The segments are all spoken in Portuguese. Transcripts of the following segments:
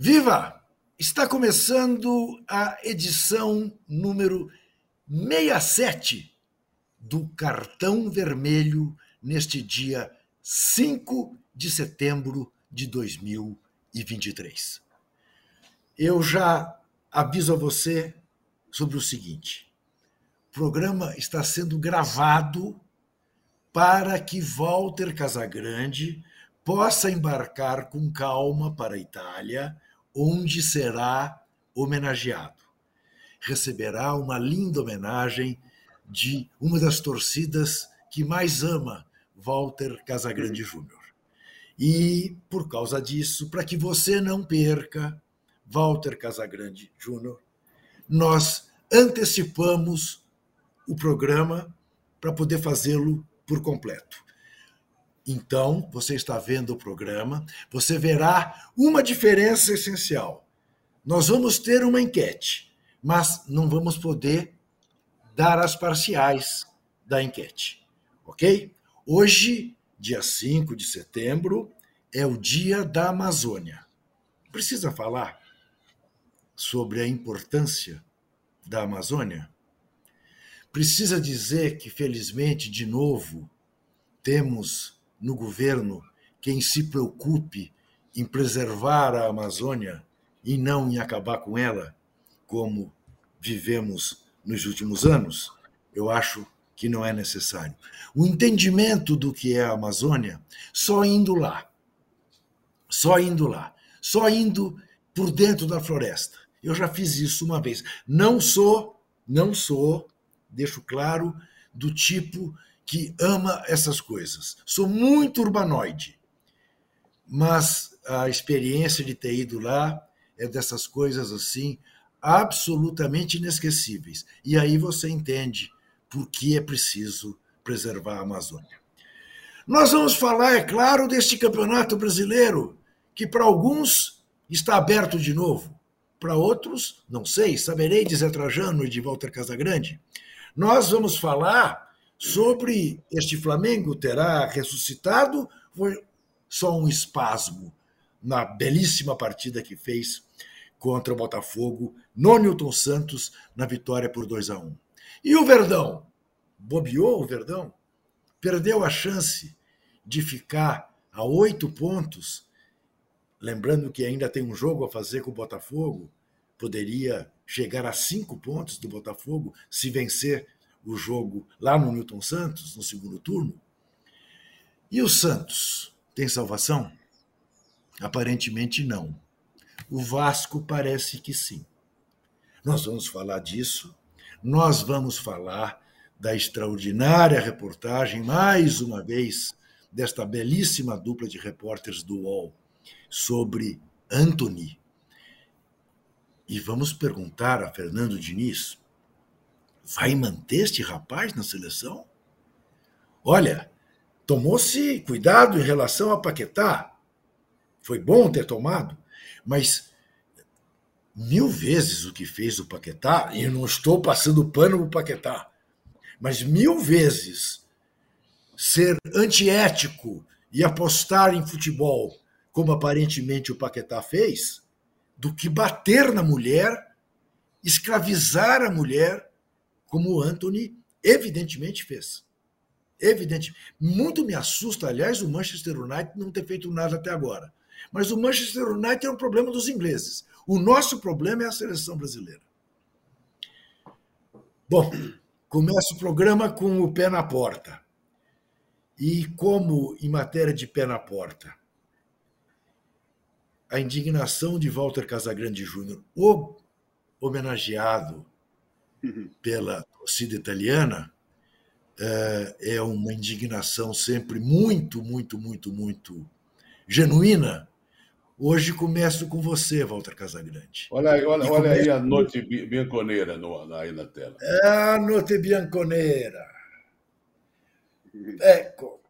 Viva! Está começando a edição número 67 do Cartão Vermelho neste dia 5 de setembro de 2023. Eu já aviso a você sobre o seguinte: o programa está sendo gravado para que Walter Casagrande possa embarcar com calma para a Itália onde será homenageado. Receberá uma linda homenagem de uma das torcidas que mais ama Walter Casagrande Júnior. E por causa disso, para que você não perca Walter Casagrande Júnior, nós antecipamos o programa para poder fazê-lo por completo. Então, você está vendo o programa, você verá uma diferença essencial. Nós vamos ter uma enquete, mas não vamos poder dar as parciais da enquete, ok? Hoje, dia 5 de setembro, é o Dia da Amazônia. Precisa falar sobre a importância da Amazônia? Precisa dizer que, felizmente, de novo, temos no governo quem se preocupe em preservar a Amazônia e não em acabar com ela, como vivemos nos últimos anos, eu acho que não é necessário. O entendimento do que é a Amazônia, só indo lá, só indo lá, só indo por dentro da floresta. Eu já fiz isso uma vez. Não sou, não sou, deixo claro, do tipo que ama essas coisas. Sou muito urbanoide, mas a experiência de ter ido lá é dessas coisas assim absolutamente inesquecíveis. E aí você entende por que é preciso preservar a Amazônia. Nós vamos falar, é claro, deste campeonato brasileiro, que para alguns está aberto de novo, para outros, não sei, saberei Zé Trajano e de Walter Casagrande. Nós vamos falar sobre este Flamengo terá ressuscitado, foi só um espasmo na belíssima partida que fez contra o Botafogo no Newton Santos na vitória por 2 a 1. E o Verdão? Bobeou o Verdão? Perdeu a chance de ficar a oito pontos, lembrando que ainda tem um jogo a fazer com o Botafogo, poderia chegar a cinco pontos do Botafogo se vencer o jogo lá no Newton Santos, no segundo turno. E o Santos tem salvação? Aparentemente não. O Vasco parece que sim. Nós vamos falar disso. Nós vamos falar da extraordinária reportagem, mais uma vez, desta belíssima dupla de repórteres do UOL sobre Anthony. E vamos perguntar a Fernando Diniz vai manter este rapaz na seleção? Olha, tomou-se cuidado em relação a Paquetá. Foi bom ter tomado, mas mil vezes o que fez o Paquetá, e eu não estou passando pano para o Paquetá, mas mil vezes ser antiético e apostar em futebol, como aparentemente o Paquetá fez, do que bater na mulher, escravizar a mulher como o Anthony evidentemente fez. Evidente. Muito me assusta, aliás, o Manchester United não ter feito nada até agora. Mas o Manchester United é um problema dos ingleses. O nosso problema é a seleção brasileira. Bom, começa o programa com o pé na porta. E como em matéria de pé na porta, a indignação de Walter Casagrande Júnior, o homenageado Uhum. pela torcida italiana é, é uma indignação sempre muito, muito, muito, muito genuína. Hoje começo com você, Walter Casagrande. Olha, aí, olha, olha aí a noite bianconeira no, aí na tela. É a noite bianconeira. Ecco.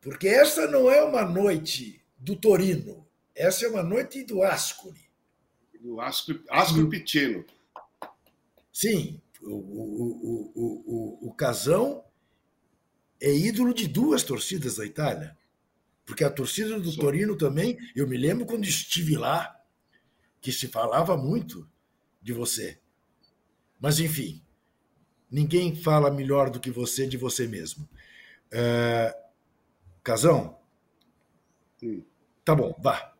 Porque essa não é uma noite do Torino. Essa é uma noite do Ascoli. Do Ascoli, Ascoli Piceno. Sim, o, o, o, o, o Casão é ídolo de duas torcidas da Itália. Porque a torcida do Torino também, eu me lembro quando estive lá, que se falava muito de você. Mas, enfim, ninguém fala melhor do que você de você mesmo. É... Casão? Sim. Tá bom, vá.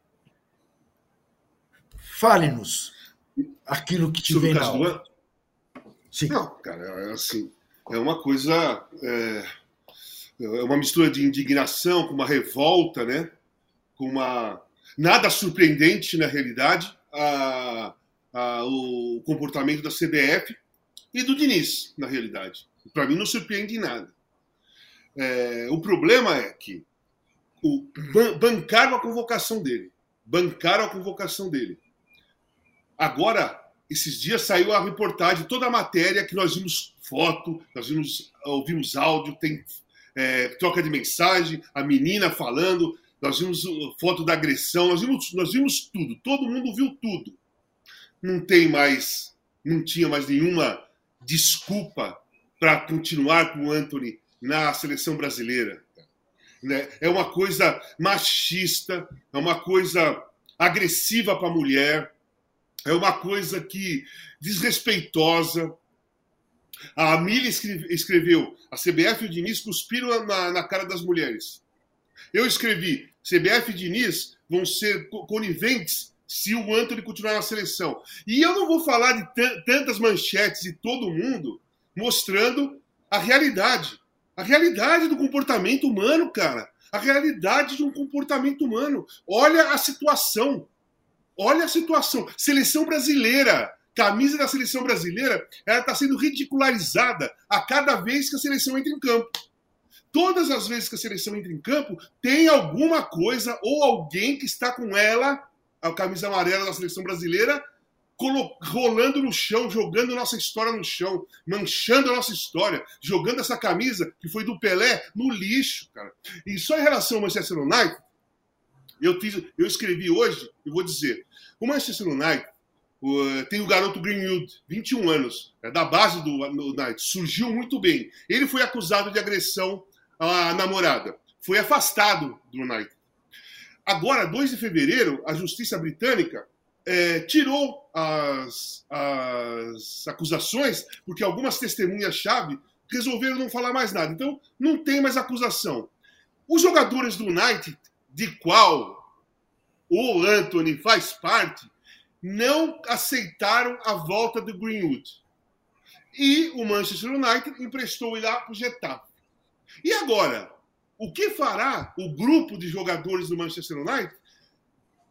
Fale-nos aquilo que te Sobre vem na hora. Sim. Não, cara, é assim, é uma coisa, é, é uma mistura de indignação com uma revolta, né? Com uma nada surpreendente na realidade a, a, o comportamento da CBF e do Diniz na realidade. Para mim não surpreende nada. É, o problema é que o, ban, bancaram a convocação dele, bancaram a convocação dele. Agora esses dias saiu a reportagem, toda a matéria que nós vimos foto, nós vimos, ouvimos áudio, tem é, troca de mensagem, a menina falando, nós vimos foto da agressão, nós vimos, nós vimos tudo, todo mundo viu tudo. Não tem mais, não tinha mais nenhuma desculpa para continuar com o Anthony na seleção brasileira. Né? É uma coisa machista, é uma coisa agressiva para a mulher é uma coisa que desrespeitosa. A Amília escreveu: a CBF e o Diniz cuspiram na, na cara das mulheres. Eu escrevi: CBF e Diniz vão ser coniventes se o Anthony continuar na seleção. E eu não vou falar de tantas manchetes de todo mundo mostrando a realidade. A realidade do comportamento humano, cara. A realidade de um comportamento humano. Olha a situação. Olha a situação. Seleção brasileira. Camisa da seleção brasileira, ela está sendo ridicularizada a cada vez que a seleção entra em campo. Todas as vezes que a seleção entra em campo, tem alguma coisa ou alguém que está com ela, a camisa amarela da seleção brasileira, rolando no chão, jogando nossa história no chão, manchando a nossa história, jogando essa camisa que foi do Pelé no lixo, cara. E só em relação ao Manchester United, eu, fiz, eu escrevi hoje, eu vou dizer, o Manchester United tem o garoto Greenwood, 21 anos, é da base do United, surgiu muito bem. Ele foi acusado de agressão à namorada, foi afastado do United. Agora, 2 de fevereiro, a justiça britânica é, tirou as, as acusações, porque algumas testemunhas-chave resolveram não falar mais nada. Então, não tem mais acusação. Os jogadores do United de qual o Anthony faz parte, não aceitaram a volta do Greenwood. E o Manchester United emprestou ele lá para o Getafe. E agora, o que fará o grupo de jogadores do Manchester United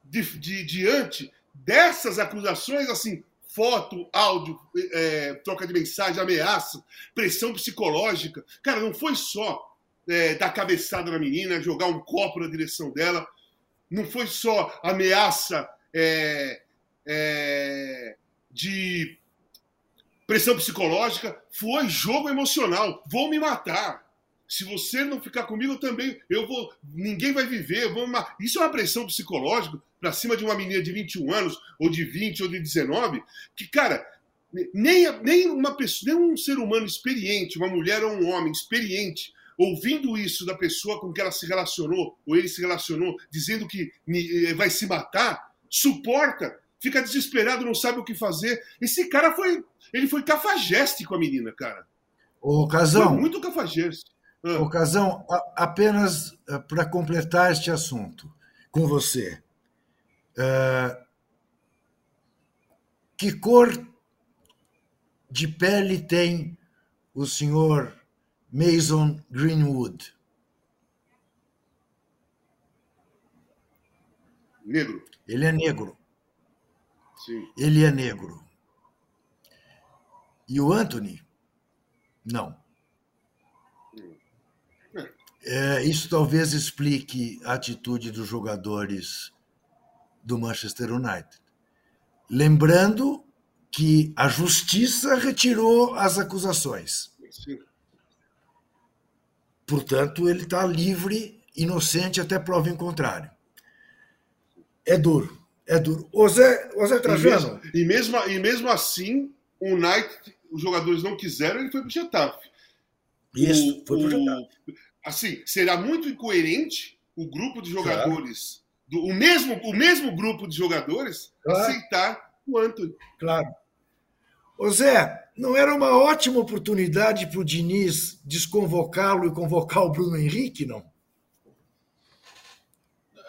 de, de, diante dessas acusações, assim, foto, áudio, é, troca de mensagem, ameaça, pressão psicológica? Cara, não foi só é, dar cabeçada na menina, jogar um copo na direção dela. Não foi só ameaça é, é, de pressão psicológica, foi jogo emocional. Vou me matar. Se você não ficar comigo, eu também, eu vou, ninguém vai viver. Vou Isso é uma pressão psicológica para cima de uma menina de 21 anos, ou de 20, ou de 19, que, cara, nem, nem uma pessoa, nem um ser humano experiente, uma mulher ou um homem experiente, ouvindo isso da pessoa com que ela se relacionou, ou ele se relacionou, dizendo que eh, vai se matar, suporta, fica desesperado, não sabe o que fazer. Esse cara foi. Ele foi cafajeste com a menina, cara. O Casão. Foi muito cafajeste. Ah. O Casão, apenas eh, para completar este assunto com você. Uh, que cor de pele tem o senhor Mason Greenwood. Negro. Ele é negro. Sim. Ele é negro. E o Anthony? Não. É. isso talvez explique a atitude dos jogadores do Manchester United. Lembrando que a justiça retirou as acusações. Sim. Portanto, ele está livre, inocente até prova em contrário. É duro, é duro. O Zé, o Zé Trajano. E mesmo, e mesmo, e mesmo assim, o United, os jogadores não quiseram, ele foi para o Getafe. Isso, o, foi para o Getafe. Assim, será muito incoerente o grupo de jogadores do o mesmo, o mesmo grupo de jogadores claro. aceitar o Anthony. Claro. Ô Zé, não era uma ótima oportunidade para o Diniz desconvocá-lo e convocar o Bruno Henrique, não?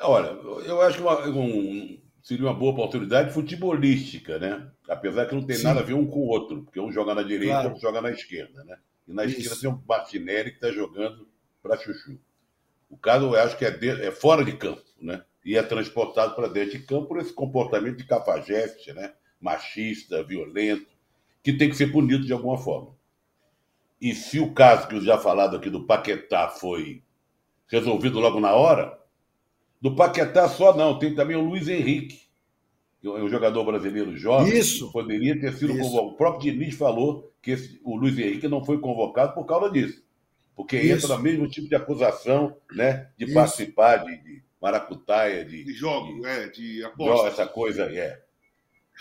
Olha, eu acho que uma, um, seria uma boa oportunidade futebolística, né? Apesar que não tem Sim. nada a ver um com o outro, porque um joga na direita e claro. outro joga na esquerda, né? E na Isso. esquerda tem um Martinelli que está jogando para Chuchu. O caso, eu acho que é, de, é fora de campo, né? E é transportado para dentro de campo por esse comportamento de cafajeste, né? Machista, violento, que tem que ser punido de alguma forma. E se o caso que eu já falado aqui do Paquetá foi resolvido logo na hora, do Paquetá só não, tem também o Luiz Henrique, que é um jogador brasileiro jovem. Isso. poderia ter sido convocado. O próprio Diniz falou que esse, o Luiz Henrique não foi convocado por causa disso. Porque Isso. entra no mesmo tipo de acusação, né? De Isso. participar de, de maracutaia, de. De jogo, de, é, de aposta. Essa coisa, é.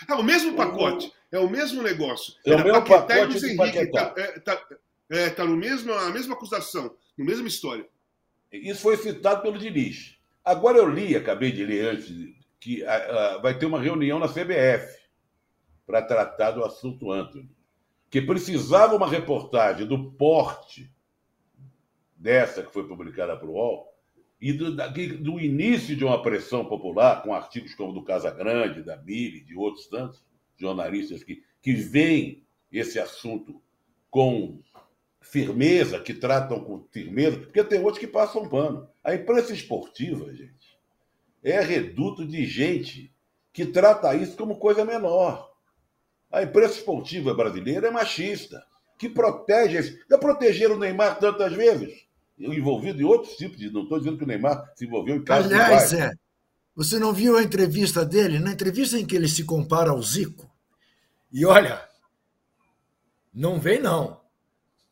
É o mesmo pacote, é o mesmo negócio. É o mesmo Paquetá pacote e Luiz Henrique. Tá, é, tá, é, tá no mesmo, a mesma acusação, no mesma história. Isso foi citado pelo Diniz. Agora eu li, acabei de ler antes, que vai ter uma reunião na CBF para tratar do assunto Anthony. Que precisava uma reportagem do porte dessa que foi publicada para o UOL e do, do, início de uma pressão popular, com artigos como do Casa Grande, da Mili, de outros tantos jornalistas que, que veem esse assunto com firmeza, que tratam com firmeza, porque tem outros que passam pano. A imprensa esportiva, gente, é reduto de gente que trata isso como coisa menor. A imprensa esportiva brasileira é machista, que protege. Já protegeram o Neymar tantas vezes, envolvido em outros tipos de. Não estou dizendo que o Neymar se envolveu em casos Aliás, é, você não viu a entrevista dele? Na entrevista em que ele se compara ao Zico. E olha, não vem não.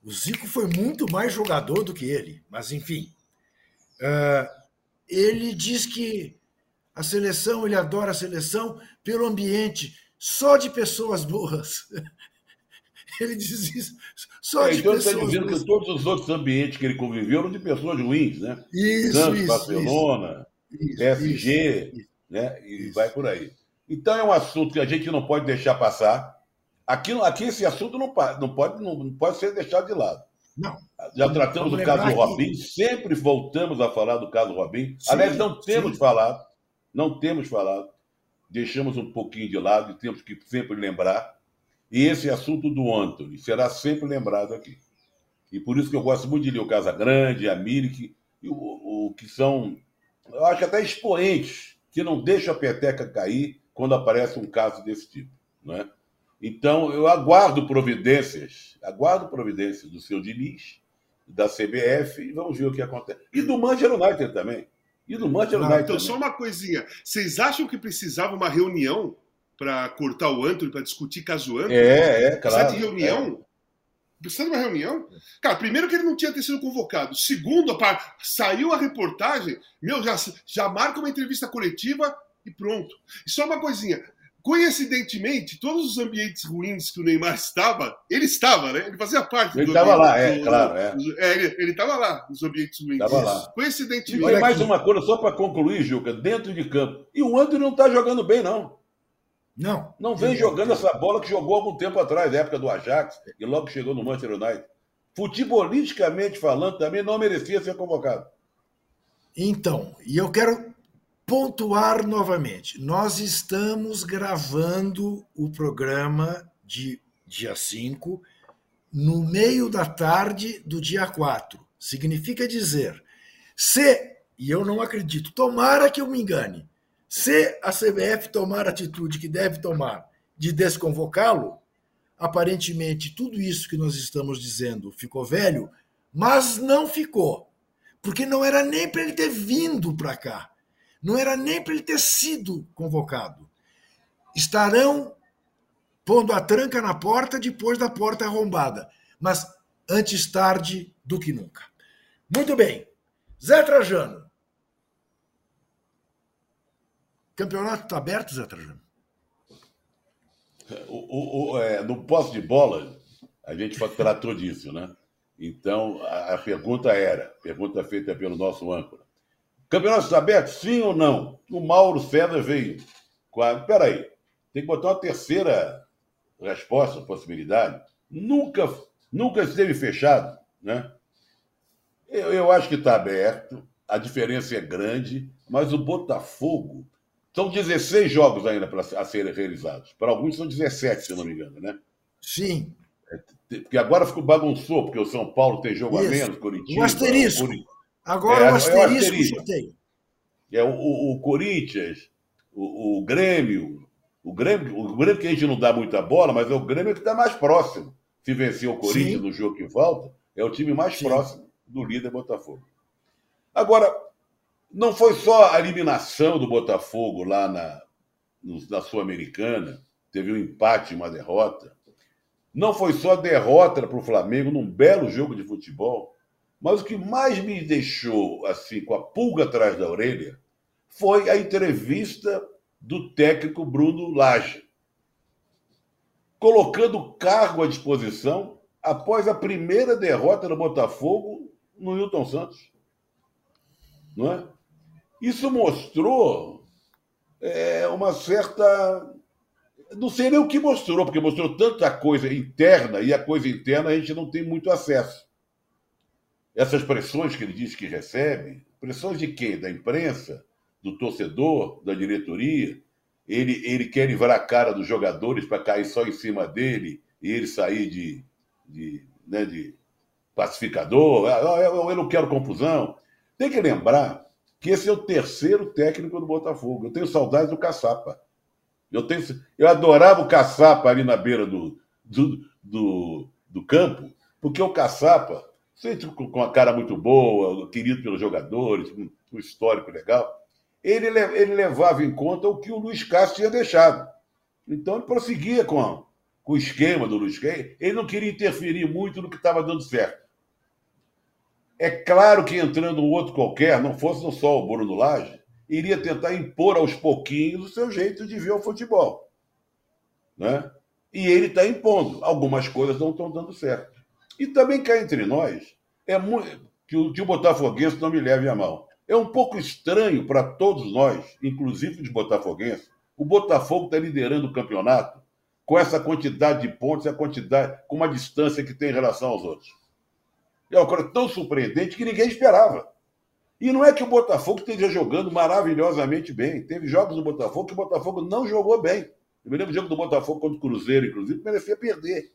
O Zico foi muito mais jogador do que ele, mas enfim. Uh, ele diz que a seleção, ele adora a seleção pelo ambiente, só de pessoas boas. Ele diz isso, só é, de então pessoas está dizendo que todos os outros ambientes que ele conviveu eram de pessoas ruins, né? Isso, Santos, isso, Barcelona, isso, PSG, isso, né? E vai por aí. Então é um assunto que a gente não pode deixar passar. Aqui, aqui esse assunto não, não, pode, não pode ser deixado de lado. Não. Já tratamos do caso do Robin, que... sempre voltamos a falar do caso do Robin. Sim, Aliás, não temos sim. falado, não temos falado, deixamos um pouquinho de lado e temos que sempre lembrar. E esse assunto do Anthony será sempre lembrado aqui. E por isso que eu gosto muito de ler o Casa Grande, a Mirik, o, o, que são, eu acho até expoentes, que não deixam a peteca cair quando aparece um caso desse tipo. Né? Então, eu aguardo providências, aguardo providências do seu Diniz, da CBF, e vamos ver o que acontece. E do Manchester United também. E do Manchester United. Então, também. só uma coisinha. Vocês acham que precisava uma reunião para cortar o Antônio, para discutir caso Antônio? É, é, claro. Precisa de reunião? É. Precisa de uma reunião? Cara, primeiro que ele não tinha ter sido convocado. Segundo, a saiu a reportagem, meu, já, já marca uma entrevista coletiva e pronto. E só uma coisinha. Coincidentemente, todos os ambientes ruins que o Neymar estava, ele estava, né? Ele fazia parte ele do estava lá, é, do, claro. É. é ele estava lá, nos ambientes ruins. Estava lá. Coincidentemente. E mais uma coisa, só para concluir, Juca, dentro de campo. E o André não está jogando bem, não. Não. Não vem jogando essa bola que jogou algum tempo atrás, na época do Ajax, e logo chegou no Manchester United. Futebolisticamente falando, também não merecia ser convocado. Então, e eu quero pontuar novamente. Nós estamos gravando o programa de dia 5 no meio da tarde do dia 4. Significa dizer, se, e eu não acredito, tomara que eu me engane, se a CBF tomar a atitude que deve tomar de desconvocá-lo, aparentemente tudo isso que nós estamos dizendo ficou velho, mas não ficou. Porque não era nem para ele ter vindo para cá. Não era nem para ele ter sido convocado. Estarão pondo a tranca na porta depois da porta arrombada. Mas antes tarde do que nunca. Muito bem. Zé Trajano. Campeonato está aberto, Zé Trajano? O, o, o, é, no posse de bola, a gente tratou disso, né? Então, a, a pergunta era, pergunta feita pelo nosso âncora, Campeonato está aberto? Sim ou não? O Mauro César veio. Espera aí, tem que botar uma terceira resposta, possibilidade. Nunca, nunca esteve fechado, né? Eu, eu acho que está aberto, a diferença é grande, mas o Botafogo. São 16 jogos ainda para, a serem realizados. Para alguns são 17, se não me engano, né? Sim. É, porque agora ficou bagunçou, porque o São Paulo tem jogo Isso. a menos, Curitiba. O asterisco. O Agora é, o asterisco, é o asterisco. tem. É o, o, o Corinthians, o, o, Grêmio, o Grêmio, o Grêmio que a gente não dá muita bola, mas é o Grêmio que está mais próximo. Se vencer o Corinthians Sim. no jogo que volta, é o time mais Sim. próximo do líder Botafogo. Agora, não foi só a eliminação do Botafogo lá na, na Sul-Americana, teve um empate, uma derrota. Não foi só a derrota para o Flamengo num belo jogo de futebol, mas o que mais me deixou assim com a pulga atrás da orelha foi a entrevista do técnico Bruno Lage, colocando o cargo à disposição após a primeira derrota do Botafogo no Hilton Santos. Não é? Isso mostrou é, uma certa. Não sei nem o que mostrou, porque mostrou tanta coisa interna e a coisa interna a gente não tem muito acesso essas pressões que ele diz que recebe, pressões de quem? Da imprensa, do torcedor, da diretoria. Ele, ele quer livrar a cara dos jogadores para cair só em cima dele e ele sair de, de, né, de pacificador. Ah, eu, eu não quero confusão. Tem que lembrar que esse é o terceiro técnico do Botafogo. Eu tenho saudades do Caçapa. Eu, tenho, eu adorava o Caçapa ali na beira do, do, do, do campo, porque o Caçapa Gente com uma cara muito boa, querido pelos jogadores, com um histórico legal. Ele, ele levava em conta o que o Luiz Castro tinha deixado. Então ele prosseguia com, a, com o esquema do Luiz Castro. Ele não queria interferir muito no que estava dando certo. É claro que entrando um outro qualquer, não fosse só o Bruno Lage, iria tentar impor aos pouquinhos o seu jeito de ver o futebol. Né? E ele está impondo. Algumas coisas não estão dando certo. E também cá entre nós, é muito, que, o, que o botafoguense não me leve a mal. É um pouco estranho para todos nós, inclusive os botafoguenses, o Botafogo está liderando o campeonato com essa quantidade de pontos, a quantidade, com uma distância que tem em relação aos outros. É uma coisa tão surpreendente que ninguém esperava. E não é que o Botafogo esteja jogando maravilhosamente bem. Teve jogos do Botafogo que o Botafogo não jogou bem. Eu me lembro do jogo do Botafogo contra o Cruzeiro, inclusive, merecia perder.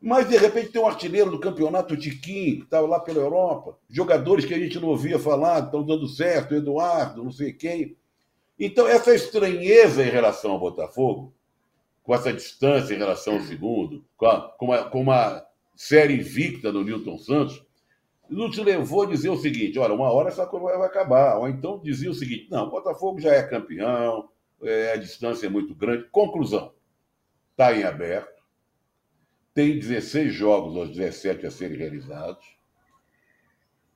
Mas, de repente, tem um artilheiro do campeonato Tiquinho, que estava lá pela Europa. Jogadores que a gente não ouvia falar, estão dando certo, Eduardo, não sei quem. Então, essa estranheza em relação ao Botafogo, com essa distância em relação ao segundo, com, a, com, uma, com uma série invicta do Newton Santos, nos levou a dizer o seguinte: olha, uma hora essa coisa vai acabar. Ou então dizia o seguinte: não, o Botafogo já é campeão, é, a distância é muito grande. Conclusão: está em aberto tem 16 jogos aos 17 a serem realizados.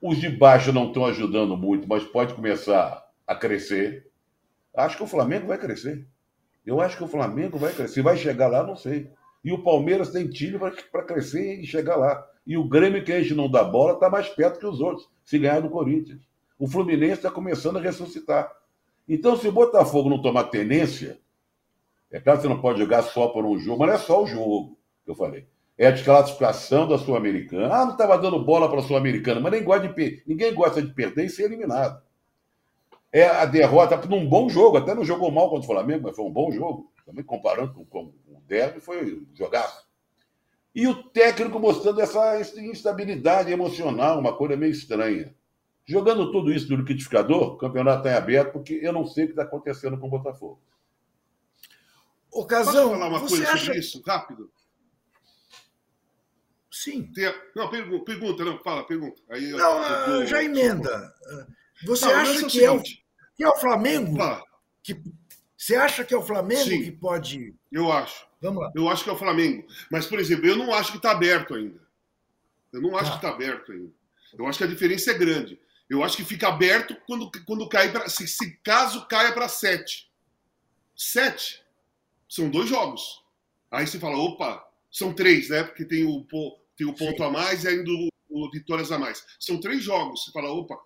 Os de baixo não estão ajudando muito, mas pode começar a crescer. Acho que o Flamengo vai crescer. Eu acho que o Flamengo vai crescer. Vai chegar lá, não sei. E o Palmeiras tem time para crescer e chegar lá. E o Grêmio, que a gente não dá bola, está mais perto que os outros, se ganhar do Corinthians. O Fluminense está começando a ressuscitar. Então, se o Botafogo não tomar tenência, é claro que você não pode jogar só por um jogo, mas não é só o jogo que eu falei. É a desclassificação da Sul-Americana. Ah, não estava dando bola para a Sul-Americana, mas gosta de, ninguém gosta de perder e ser eliminado. É a derrota num bom jogo, até não jogou mal contra o Flamengo, mas foi um bom jogo. Também comparando com, com o Derby, foi jogaço. E o técnico mostrando essa instabilidade emocional, uma coisa meio estranha. Jogando tudo isso no liquidificador, o campeonato está em aberto, porque eu não sei o que está acontecendo com o Botafogo. Ocasão, Posso falar uma coisa acha... sobre isso, rápido? Sim. Tem, não, pergunta, pergunta, não, fala, pergunta. Aí, não, eu, já emenda. Você não, acha que, é o, que é o Flamengo? Fala. Que, você acha que é o Flamengo Sim, que pode. Eu acho. Vamos lá. Eu acho que é o Flamengo. Mas, por exemplo, eu não acho que está aberto ainda. Eu não acho tá. que está aberto ainda. Eu acho que a diferença é grande. Eu acho que fica aberto quando, quando cai para. Se, se caso caia para sete. Sete são dois jogos. Aí você fala, opa, são três, né? Porque tem o, tem o ponto Sim. a mais e ainda o, o, vitórias a mais. São três jogos. Você fala, opa,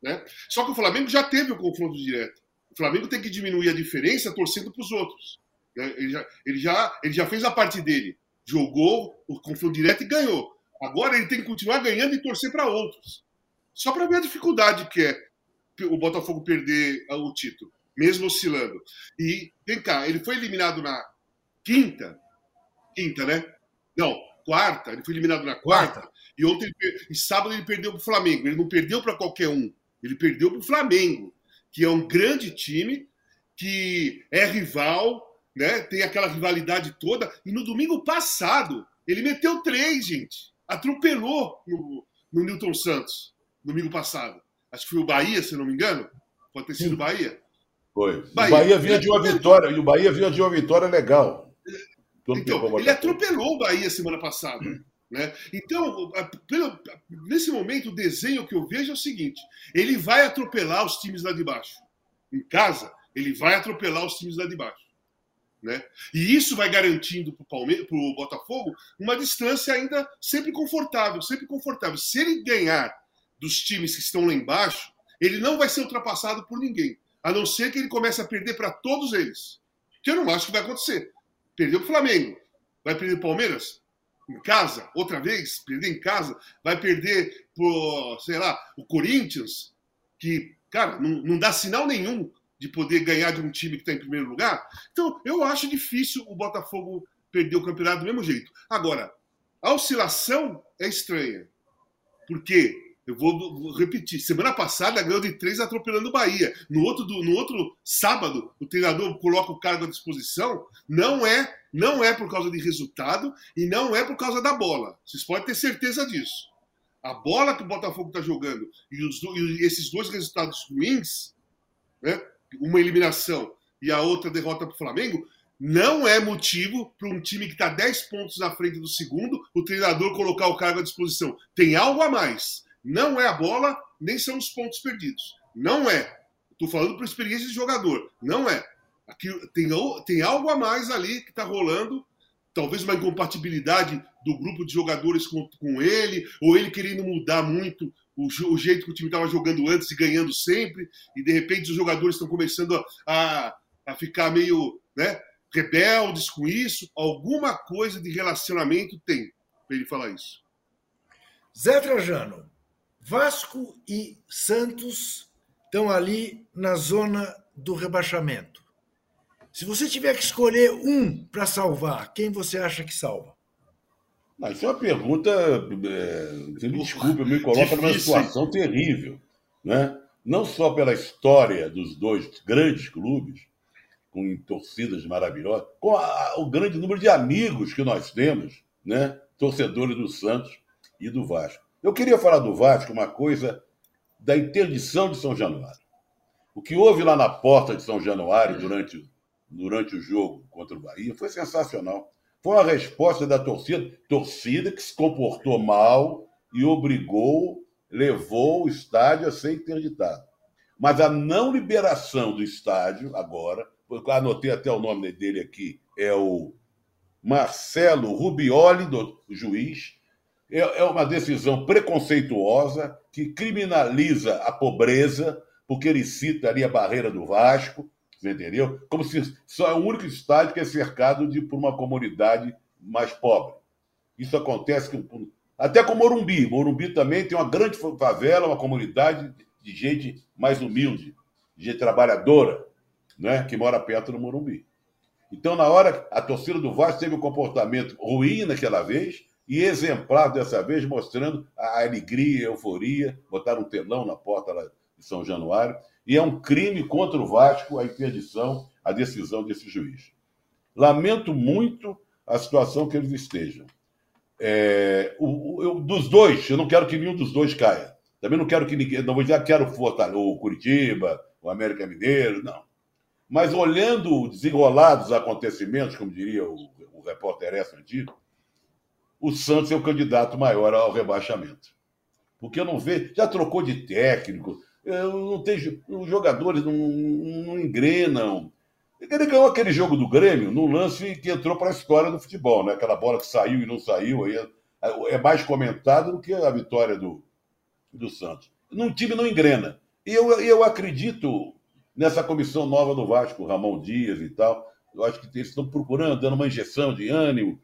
Né? Só que o Flamengo já teve o confronto direto. O Flamengo tem que diminuir a diferença torcendo para os outros. Né? Ele já, ele, já, ele já fez a parte dele. Jogou o confronto direto e ganhou. Agora ele tem que continuar ganhando e torcer para outros. Só para ver a dificuldade que é o Botafogo perder o título, mesmo oscilando. E, vem cá, ele foi eliminado na quinta. Quinta, né? Não, quarta. Ele foi eliminado na quarta. quarta. E ontem, e sábado, ele perdeu para o Flamengo. Ele não perdeu para qualquer um. Ele perdeu para o Flamengo, que é um grande time, que é rival, né? tem aquela rivalidade toda. E no domingo passado, ele meteu três, gente. Atropelou no, no Newton Santos, domingo passado. Acho que foi o Bahia, se não me engano. Pode ter sido o Bahia. Foi. Bahia. O Bahia vinha de uma vitória, e o Bahia vinha de uma vitória legal. então, ele atropelou o Bahia semana passada. Né? Então, nesse momento, o desenho que eu vejo é o seguinte: ele vai atropelar os times lá de baixo. Em casa, ele vai atropelar os times lá de baixo. Né? E isso vai garantindo para o Botafogo uma distância ainda sempre confortável, sempre confortável. Se ele ganhar dos times que estão lá embaixo, ele não vai ser ultrapassado por ninguém, a não ser que ele comece a perder para todos eles. Que eu não acho que vai acontecer. Perdeu para o Flamengo, vai perder o Palmeiras? Em casa, outra vez, perder em casa, vai perder por, sei lá, o Corinthians, que, cara, não, não dá sinal nenhum de poder ganhar de um time que está em primeiro lugar. Então, eu acho difícil o Botafogo perder o campeonato do mesmo jeito. Agora, a oscilação é estranha. Porque eu vou, vou, repetir. Semana passada ganhou de três atropelando o Bahia. No outro, no outro sábado, o treinador coloca o cargo à disposição. Não é, não é por causa de resultado e não é por causa da bola. Vocês podem ter certeza disso. A bola que o Botafogo está jogando e, os, e, esses dois resultados ruins, né, uma eliminação e a outra derrota para o Flamengo, não é motivo para um time que está 10 pontos na frente do segundo, o treinador colocar o cargo à disposição. Tem algo a mais. Não é a bola, nem são os pontos perdidos. Não é. Estou falando por experiência de jogador. Não é. Aqui tem, tem algo a mais ali que está rolando. Talvez uma incompatibilidade do grupo de jogadores com, com ele, ou ele querendo mudar muito o, o jeito que o time estava jogando antes e ganhando sempre, e de repente os jogadores estão começando a, a, a ficar meio né, rebeldes com isso. Alguma coisa de relacionamento tem para ele falar isso. Zé Trajano, Vasco e Santos estão ali na zona do rebaixamento. Se você tiver que escolher um para salvar, quem você acha que salva? Não, isso é uma pergunta. É, me desculpe, me coloca Difícil. numa situação terrível. Né? Não só pela história dos dois grandes clubes, com torcidas maravilhosas, com a, o grande número de amigos que nós temos, né? torcedores do Santos e do Vasco. Eu queria falar do Vasco uma coisa da interdição de São Januário. O que houve lá na porta de São Januário durante, durante o jogo contra o Bahia foi sensacional. Foi uma resposta da torcida, torcida que se comportou mal e obrigou, levou o estádio a ser interditado. Mas a não liberação do estádio agora, anotei até o nome dele aqui, é o Marcelo Rubioli, do juiz, é, é uma decisão preconceituosa que criminaliza a pobreza, porque ele cita ali a barreira do Vasco, entendeu? Como se só é o único estádio que é cercado de, por uma comunidade mais pobre. Isso acontece com, até com Morumbi. Morumbi também tem uma grande favela, uma comunidade de gente mais humilde, de gente trabalhadora, né, que mora perto do Morumbi. Então, na hora, a torcida do Vasco teve um comportamento ruim naquela vez, e exemplar dessa vez, mostrando a alegria a euforia. Botaram um telão na porta lá de São Januário. E é um crime contra o Vasco a interdição, a decisão desse juiz. Lamento muito a situação que eles estejam. É, o, eu, dos dois, eu não quero que nenhum dos dois caia. Também não quero que ninguém. Não vou dizer que quero Fortaleza, o Curitiba, o América Mineiro, não. Mas olhando desenrolados acontecimentos, como diria o, o repórter Essa antigo, o Santos é o candidato maior ao rebaixamento. Porque eu não vejo. Já trocou de técnico, não tem, os jogadores não, não engrenam. Ele ganhou aquele jogo do Grêmio no lance que entrou para a história do futebol, né? aquela bola que saiu e não saiu. Aí é, é mais comentado do que a vitória do, do Santos. Um time não engrena. E eu, eu acredito nessa comissão nova do Vasco, Ramon Dias e tal. Eu acho que eles estão procurando, dando uma injeção de ânimo.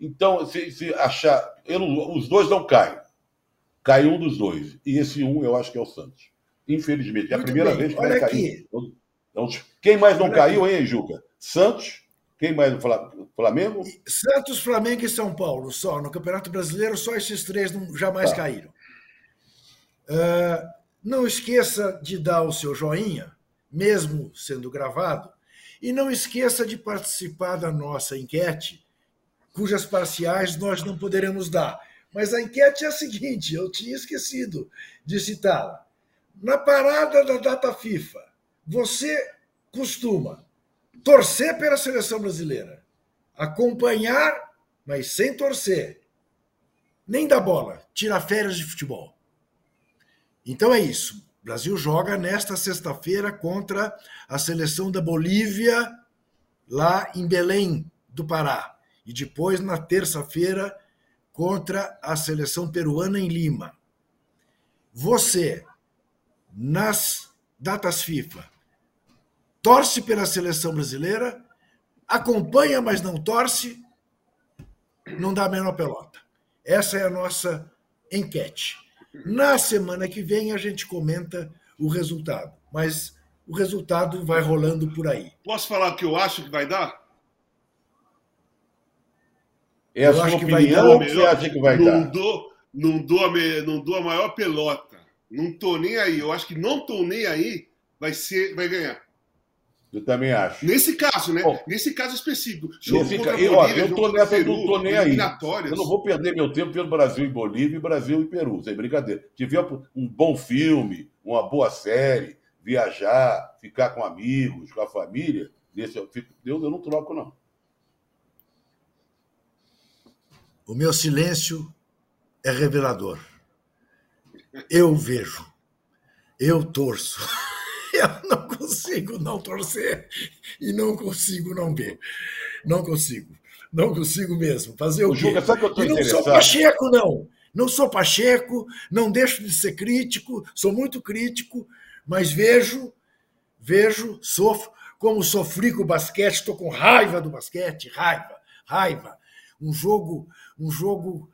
Então, se, se achar. Não, os dois não caem. Cai um dos dois. E esse um eu acho que é o Santos. Infelizmente. É a primeira bem. vez que Olha vai cair. Então, quem mais não Olha caiu, aqui. hein, Juca? Santos. Quem mais Flamengo? Santos, Flamengo e São Paulo, só. No Campeonato Brasileiro, só esses três não, jamais tá. caíram. Uh, não esqueça de dar o seu joinha, mesmo sendo gravado, e não esqueça de participar da nossa enquete, cujas parciais nós não poderemos dar. Mas a enquete é a seguinte: eu tinha esquecido de citá-la. Na parada da data FIFA, você costuma torcer pela seleção brasileira, acompanhar, mas sem torcer, nem da bola, tirar férias de futebol. Então é isso. O Brasil joga nesta sexta-feira contra a seleção da Bolívia, lá em Belém do Pará. E depois, na terça-feira, contra a seleção peruana em Lima. Você, nas datas FIFA, torce pela seleção brasileira, acompanha, mas não torce, não dá a menor pelota. Essa é a nossa enquete. Na semana que vem a gente comenta o resultado, mas o resultado vai rolando por aí. Posso falar o que eu acho que vai dar? É a eu sua opinião ou você acha que vai não dar? Dou, não, dou a, não dou a maior pelota. Não tô nem aí. Eu acho que não tô nem aí vai, ser, vai ganhar. Eu também acho. Nesse caso, né? Bom, nesse caso específico. Nesse ca... eu, ó, eu tô nessa Peru, do tô nem aí. Eu não vou perder meu tempo vendo Brasil e Bolívia e Brasil e Peru, sem brincadeira. Tiver um bom filme, uma boa série, viajar, ficar com amigos, com a família, desse eu, fico, eu, eu não troco, não. O meu silêncio é revelador. Eu vejo. Eu torço. eu não consigo não torcer e não consigo não ver. Não consigo. Não consigo mesmo. Fazer o, o sabe que eu tô e não sou Pacheco, não. Não sou Pacheco, não deixo de ser crítico, sou muito crítico, mas vejo, vejo, sofro, como sofri com o basquete, estou com raiva do basquete, raiva, raiva. Um jogo, um jogo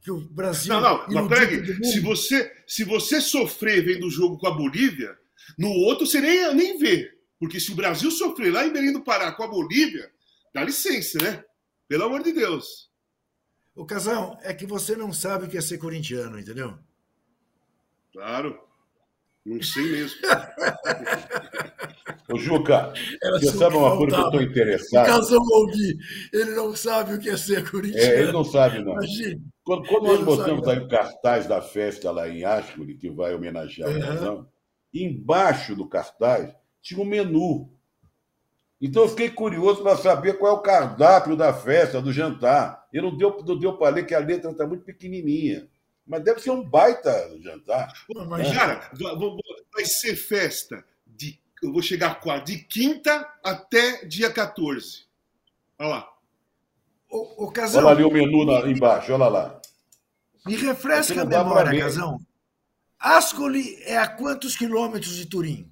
que o Brasil. Não, não, mas peraí, se você, se você sofrer vendo o jogo com a Bolívia, no outro você nem, nem vê. Porque se o Brasil sofrer lá em Belém do Pará com a Bolívia, dá licença, né? Pelo amor de Deus. O Casal, é que você não sabe o que é ser corintiano, entendeu? Claro. Não sei mesmo. Ô, Juca, Era você sabe uma coisa que eu estou interessado? O Casal ouvir, ele não sabe o que é ser corintiano. É, ele não sabe, não. Imagina. Quando, quando nós botamos aí o cartaz da festa lá em Ascoli, que vai homenagear uhum. o Casal, embaixo do cartaz tinha um menu. Então eu fiquei curioso para saber qual é o cardápio da festa, do jantar. E não deu, não deu para ler que a letra está muito pequenininha. Mas deve ser um baita jantar. Mas, é. cara, vai ser festa. Eu vou chegar de quinta até dia 14. Olha lá. O, o Casão, olha ali o menu na, embaixo, olha lá. Me refresca a memória, Casão. Ascoli é a quantos quilômetros de Turim?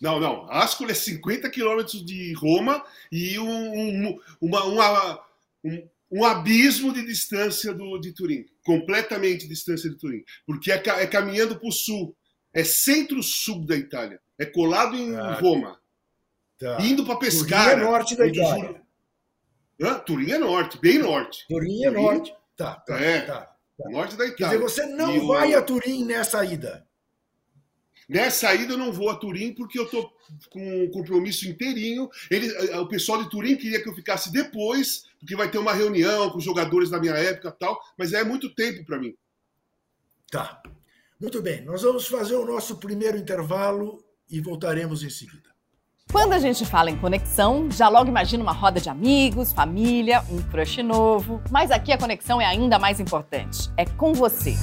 Não, não. Ascoli é 50 quilômetros de Roma e um, um, uma, uma, um, um, abismo de distância do, de Turim. Completamente distância de Turim. Porque é, é caminhando para o sul. É centro-sul da Itália. É colado em ah, Roma. Tá. Indo para Pescara. Turim é norte da Itália. Hã? Turim é norte, bem norte. Turim é Turim... norte. Tá, tá, é. tá. Norte da Itália. Quer dizer, você não e vai o... a Turim nessa ida. Nessa ida eu não vou a Turim porque eu tô com um compromisso inteirinho. Ele, eh, o pessoal de Turim queria que eu ficasse depois, porque vai ter uma reunião com os jogadores da minha época tal, mas é muito tempo para mim. Tá. Muito bem. Nós vamos fazer o nosso primeiro intervalo e voltaremos em seguida. Quando a gente fala em conexão, já logo imagina uma roda de amigos, família, um crush novo. Mas aqui a conexão é ainda mais importante. É com você.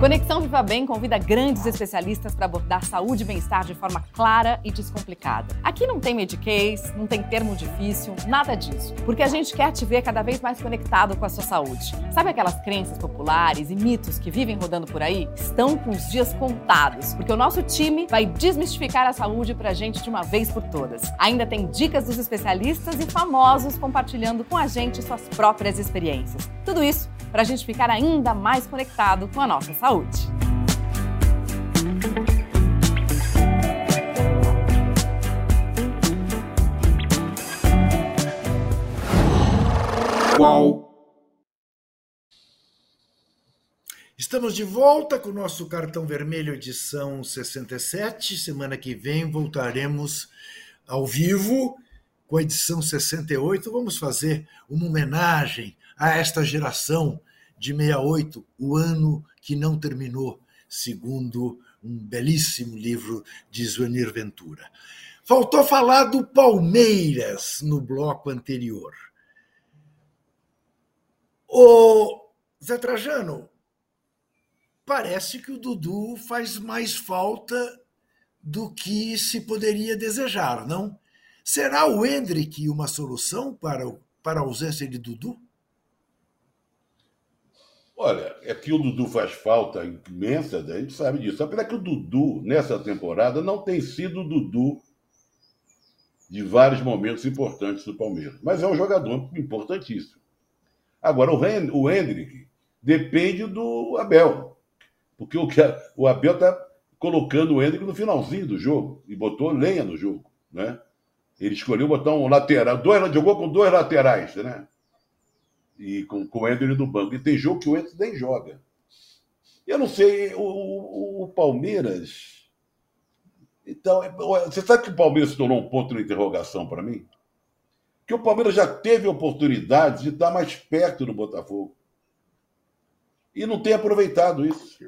Conexão Viva Bem convida grandes especialistas para abordar saúde e bem-estar de forma clara e descomplicada. Aqui não tem mediquês, não tem termo difícil, nada disso. Porque a gente quer te ver cada vez mais conectado com a sua saúde. Sabe aquelas crenças populares e mitos que vivem rodando por aí? Estão com os dias contados, porque o nosso time vai desmistificar a saúde pra gente de uma vez por todas. Ainda tem dicas dos especialistas e famosos compartilhando com a gente suas próprias experiências. Tudo isso para a gente ficar ainda mais conectado com a nossa saúde. Estamos de volta com o nosso cartão vermelho edição 67. Semana que vem voltaremos ao vivo com a edição 68. Vamos fazer uma homenagem a esta geração de 68, o ano que não terminou, segundo um belíssimo livro de Zuenir Ventura. Faltou falar do Palmeiras no bloco anterior. O Zé Trajano, parece que o Dudu faz mais falta do que se poderia desejar, não? Será o Hendrick uma solução para, para a ausência de Dudu? Olha, é que o Dudu faz falta imensa, a gente sabe disso. Apesar que o Dudu, nessa temporada, não tem sido o Dudu de vários momentos importantes do Palmeiras. Mas é um jogador importantíssimo. Agora, o Hendrick depende do Abel. Porque o, o Abel está colocando o Hendrick no finalzinho do jogo e botou lenha no jogo. Né? Ele escolheu botar um lateral. Dois, jogou com dois laterais, né? E com, com o Ender no banco. E tem jogo que o Ender nem joga. Eu não sei, o, o, o Palmeiras. Então, você sabe que o Palmeiras se tornou um ponto de interrogação para mim? Que o Palmeiras já teve oportunidade de estar mais perto do Botafogo. E não tem aproveitado isso.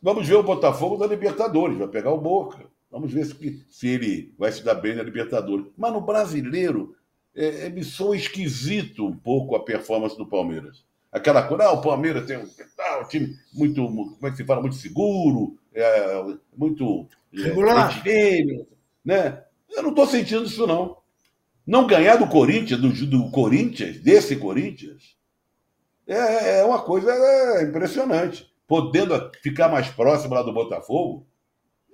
Vamos ver o Botafogo da Libertadores, vai pegar o Boca. Vamos ver se, se ele vai se dar bem na Libertadores. Mas no brasileiro, é, é, me soa esquisito um pouco a performance do Palmeiras. Aquela coisa, ah, o Palmeiras tem um, ah, um time muito, como é que se fala, muito seguro, é, muito é, regular, é, né? Eu não estou sentindo isso não. Não ganhar do Corinthians, do, do Corinthians, desse Corinthians, é, é uma coisa é, impressionante. Podendo ficar mais próximo lá do Botafogo,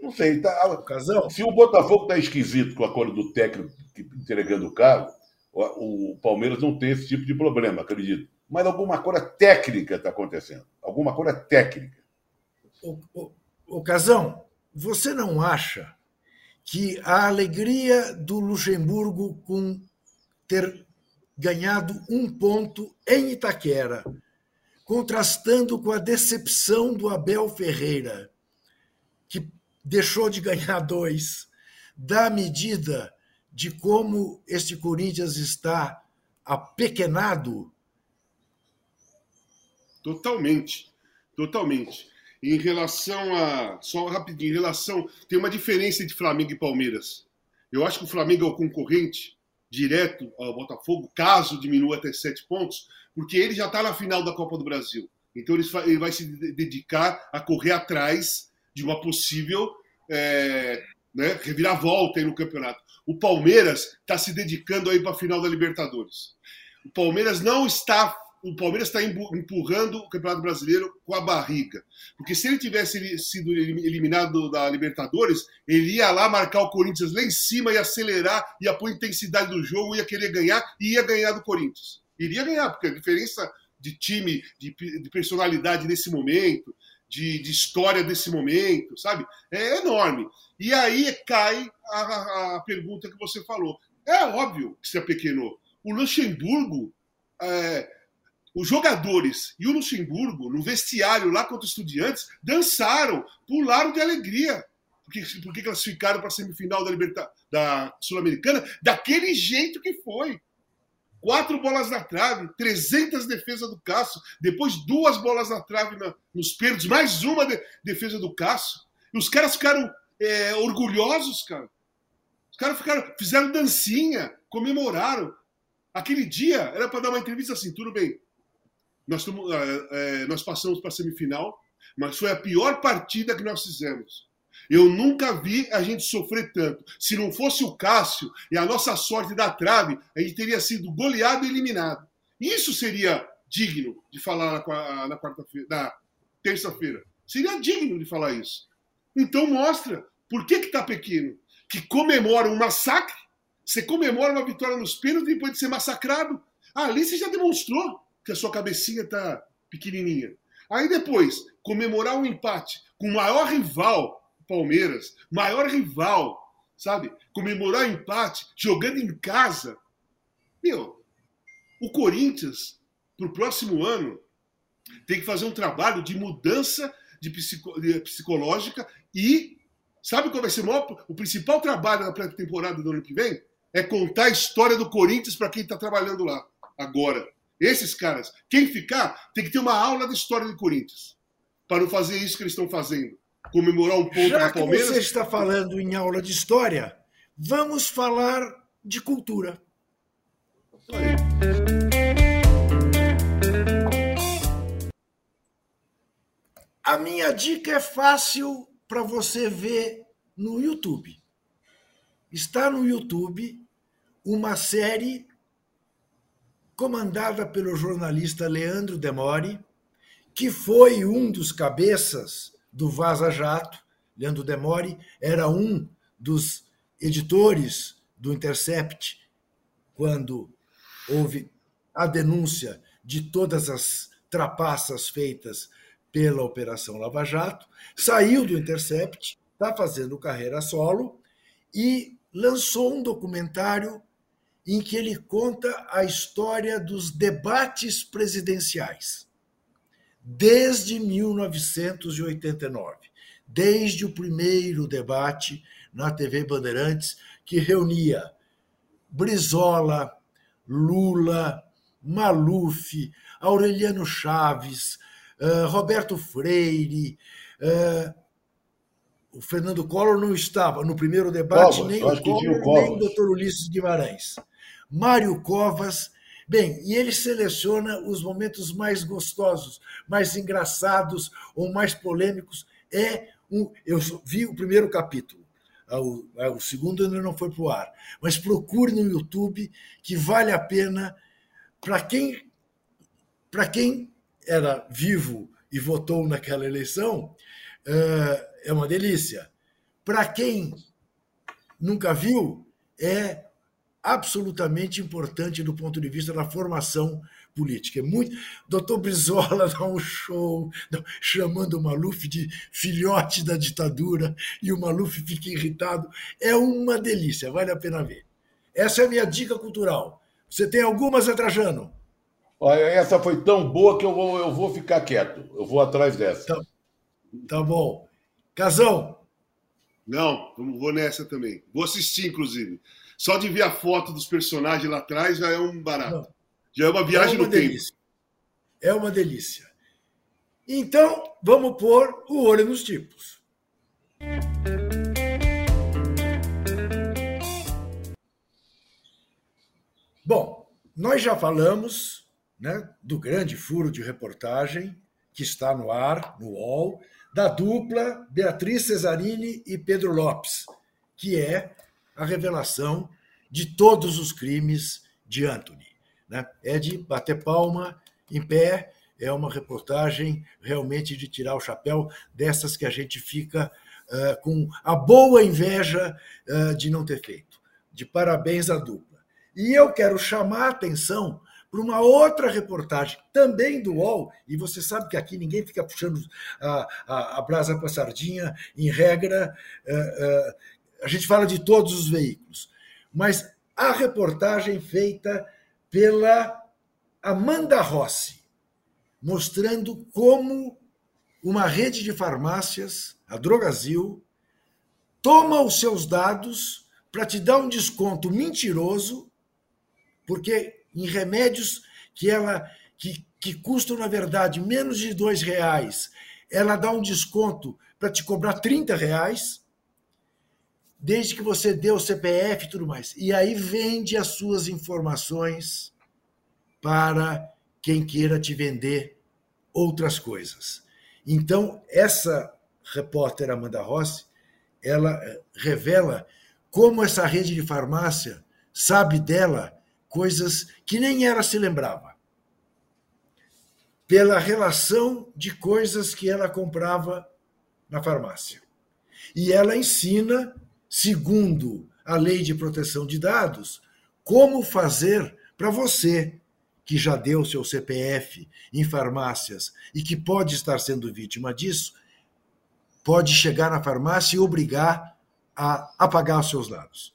não sei. Tá, se o Botafogo está esquisito com a cor do técnico entregando o carro, o Palmeiras não tem esse tipo de problema, acredito. Mas alguma coisa técnica está acontecendo. Alguma coisa técnica. O, o, o Casão, você não acha que a alegria do Luxemburgo com ter ganhado um ponto em Itaquera, contrastando com a decepção do Abel Ferreira, que deixou de ganhar dois, dá medida de como este Corinthians está apequenado? Totalmente, totalmente. Em relação a. Só rapidinho, em relação. Tem uma diferença entre Flamengo e Palmeiras. Eu acho que o Flamengo é o concorrente direto ao Botafogo, caso diminua até sete pontos, porque ele já está na final da Copa do Brasil. Então ele vai se dedicar a correr atrás de uma possível é, né, reviravolta no campeonato. O Palmeiras está se dedicando aí para a final da Libertadores. O Palmeiras não está. O Palmeiras está empurrando o Campeonato Brasileiro com a barriga. Porque se ele tivesse sido eliminado da Libertadores, ele ia lá marcar o Corinthians lá em cima e acelerar, ia pôr intensidade do jogo, ia querer ganhar e ia ganhar do Corinthians. Iria ganhar, porque a diferença de time, de, de personalidade nesse momento, de, de, história desse momento, sabe? É enorme. E aí cai a, a, pergunta que você falou. É óbvio que se apequenou. O Luxemburgo, é, os jogadores e o Luxemburgo, no vestiário lá contra os estudiantes, dançaram, pularam de alegria. Porque, porque classificaram para a semifinal da, Liberta, da Sul-Americana daquele jeito que foi. Quatro bolas na trave, 300 defesa do Cássio, depois duas bolas na trave na, nos pênaltis, mais uma de, defesa do Cássio. E os caras ficaram é, orgulhosos, cara. Os caras ficaram, fizeram dancinha, comemoraram. Aquele dia era para dar uma entrevista assim, tudo bem. Nós, é, é, nós passamos para a semifinal, mas foi a pior partida que nós fizemos. Eu nunca vi a gente sofrer tanto. Se não fosse o Cássio e a nossa sorte da trave, a gente teria sido goleado e eliminado. Isso seria digno de falar na, quarta-feira, na terça-feira. Seria digno de falar isso. Então mostra por que está pequeno. Que comemora um massacre, você comemora uma vitória nos pênaltis depois de ser massacrado. Ali você já demonstrou que a sua cabecinha está pequenininha. Aí depois, comemorar um empate com o maior rival, Palmeiras, maior rival, sabe? Comemorar empate jogando em casa. Meu, o Corinthians, para o próximo ano, tem que fazer um trabalho de mudança de, psico, de psicológica e sabe qual vai ser o, maior, o principal trabalho da pré-temporada do ano que vem? É contar a história do Corinthians para quem está trabalhando lá agora. Esses caras, quem ficar, tem que ter uma aula de história do Corinthians. Para não fazer isso que eles estão fazendo. Comemorar um ponto Já Palmeiras. Que você está falando em aula de história, vamos falar de cultura. A minha dica é fácil para você ver no YouTube. Está no YouTube uma série comandada pelo jornalista Leandro Demore, que foi um dos cabeças do Vaza Jato. Leandro Demore era um dos editores do Intercept quando houve a denúncia de todas as trapaças feitas pela Operação Lava Jato, saiu do Intercept, está fazendo carreira solo e lançou um documentário em que ele conta a história dos debates presidenciais, desde 1989, desde o primeiro debate na TV Bandeirantes, que reunia Brizola, Lula, Maluf, Aureliano Chaves, uh, Roberto Freire. Uh, o Fernando Collor não estava no primeiro debate, nem o Collor, nem o doutor Ulisses Guimarães. Mário Covas. Bem, e ele seleciona os momentos mais gostosos, mais engraçados ou mais polêmicos. É um, eu vi o primeiro capítulo, ah, o, ah, o segundo ainda não foi para o ar, mas procure no YouTube que vale a pena para quem para quem era vivo e votou naquela eleição ah, é uma delícia. Para quem nunca viu é absolutamente importante do ponto de vista da formação política. É muito. Doutor Brizola dá um show chamando o Maluf de filhote da ditadura e o Maluf fica irritado. É uma delícia, vale a pena ver. Essa é a minha dica cultural. Você tem alguma, Zé Trajano? Olha, essa foi tão boa que eu vou, eu vou ficar quieto. Eu vou atrás dessa. Tá, tá bom. Casão? Não, vou nessa também. Vou assistir, inclusive. Só de ver a foto dos personagens lá atrás já é um barato. Não. Já é uma viagem é uma no delícia. tempo. É uma delícia. Então, vamos pôr o olho nos tipos. Bom, nós já falamos né, do grande furo de reportagem que está no ar, no UOL, da dupla Beatriz Cesarini e Pedro Lopes, que é a revelação de todos os crimes de Anthony. Né? É de bater palma em pé, é uma reportagem realmente de tirar o chapéu dessas que a gente fica uh, com a boa inveja uh, de não ter feito. De parabéns à dupla. E eu quero chamar a atenção para uma outra reportagem, também do UOL, e você sabe que aqui ninguém fica puxando a, a, a brasa para a sardinha, em regra, uh, a gente fala de todos os veículos, mas a reportagem feita pela Amanda Rossi, mostrando como uma rede de farmácias, a Drogazil, toma os seus dados para te dar um desconto mentiroso, porque em remédios que ela que, que custam, na verdade, menos de dois reais, ela dá um desconto para te cobrar 30 reais desde que você dê o CPF e tudo mais. E aí vende as suas informações para quem queira te vender outras coisas. Então, essa repórter Amanda Rossi, ela revela como essa rede de farmácia sabe dela coisas que nem ela se lembrava. Pela relação de coisas que ela comprava na farmácia. E ela ensina, segundo a lei de proteção de dados, como fazer para você que já deu seu CPF em farmácias e que pode estar sendo vítima disso, pode chegar na farmácia e obrigar a apagar os seus dados.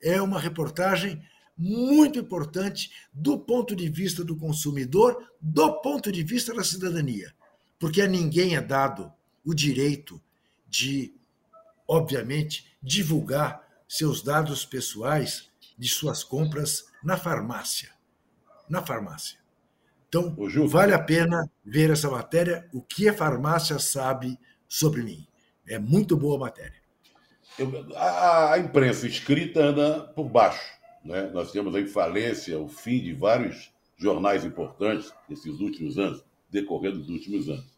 É uma reportagem muito importante do ponto de vista do consumidor, do ponto de vista da cidadania, porque a ninguém é dado o direito de, obviamente, divulgar seus dados pessoais de suas compras na farmácia na farmácia. Então, vale a pena ver essa matéria, o que a farmácia sabe sobre mim. É muito boa a matéria. Eu, a, a, imprensa escrita anda por baixo. Né? Nós temos em falência o fim de vários jornais importantes nesses últimos anos, decorrendo dos últimos anos.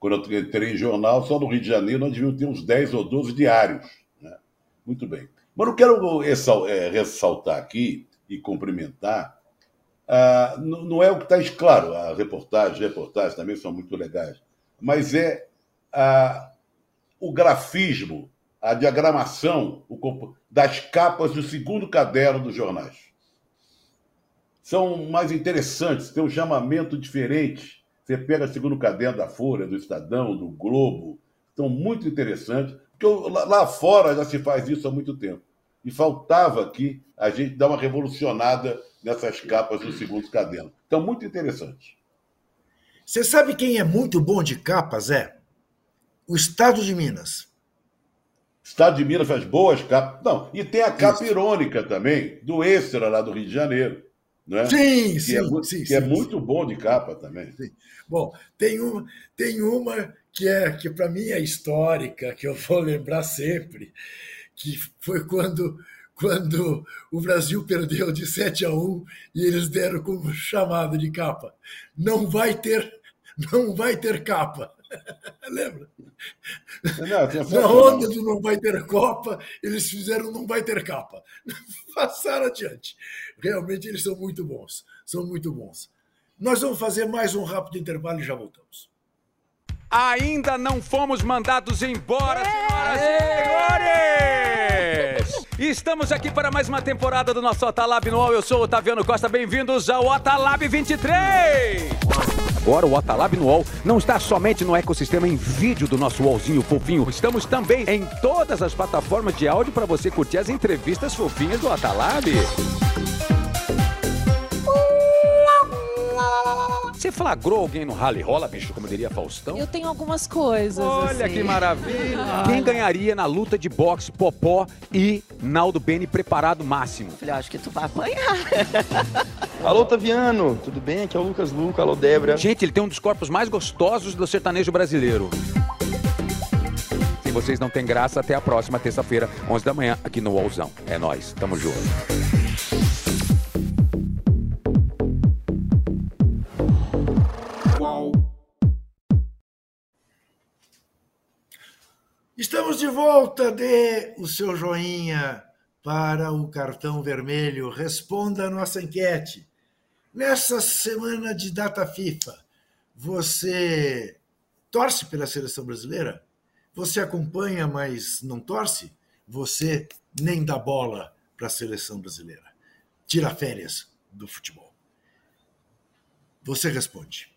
Quando eu entrei em jornal, só no Rio de Janeiro nós devíamos ter uns 10 ou 12 diários. Né? Muito bem. Mas eu quero é, ressaltar aqui e cumprimentar ah, não é o que está claro, a reportagem, reportagens também são muito legais, mas é ah, o grafismo, a diagramação o, das capas do segundo caderno dos jornais. São mais interessantes, tem um chamamento diferente. Você pega o segundo caderno da Folha, do Estadão, do Globo, estão muito interessantes, porque lá fora já se faz isso há muito tempo. E faltava aqui a gente dar uma revolucionada nessas capas do segundo caderno. Então, muito interessante. Você sabe quem é muito bom de capas, é? O Estado de Minas. Estado de Minas faz boas capas. Não, e tem a capa Isso. irônica também, do Extra, lá do Rio de Janeiro. Né? Sim, que sim, é, sim. Que sim, é sim. muito bom de capa também. Sim. Bom, tem uma, tem uma que é que para mim é histórica, que eu vou lembrar sempre, que foi quando quando o Brasil perdeu de 7 a 1 e eles deram como chamado de capa. Não vai ter, não vai ter capa. Lembra? Não, Na onda do não vai ter Copa, eles fizeram não vai ter capa. Passaram adiante. Realmente eles são muito bons. São muito bons. Nós vamos fazer mais um rápido intervalo e já voltamos. Ainda não fomos mandados embora, senhoras e senhores! Estamos aqui para mais uma temporada do nosso Otalab no Eu sou o Otaviano Costa, bem-vindos ao Otalab 23! Agora o Otalab no UOL não está somente no ecossistema em vídeo do nosso UOLzinho fofinho, estamos também em todas as plataformas de áudio para você curtir as entrevistas fofinhas do Otalab. Você flagrou alguém no rally rola, bicho, como diria Faustão? Eu tenho algumas coisas. Olha assim. que maravilha! Quem ganharia na luta de boxe Popó e Naldo Beni preparado máximo? Falei, acho que tu vai apanhar. Alô, Taviano, tudo bem? Aqui é o Lucas Luca, alô, Débora. Gente, ele tem um dos corpos mais gostosos do sertanejo brasileiro. Se vocês não têm graça, até a próxima terça-feira, 11 da manhã, aqui no Wallzão. É nós, tamo junto. Estamos de volta. Dê o seu joinha para o cartão vermelho. Responda a nossa enquete. Nessa semana de data FIFA, você torce pela seleção brasileira? Você acompanha, mas não torce? Você nem dá bola para a seleção brasileira. Tira férias do futebol. Você responde.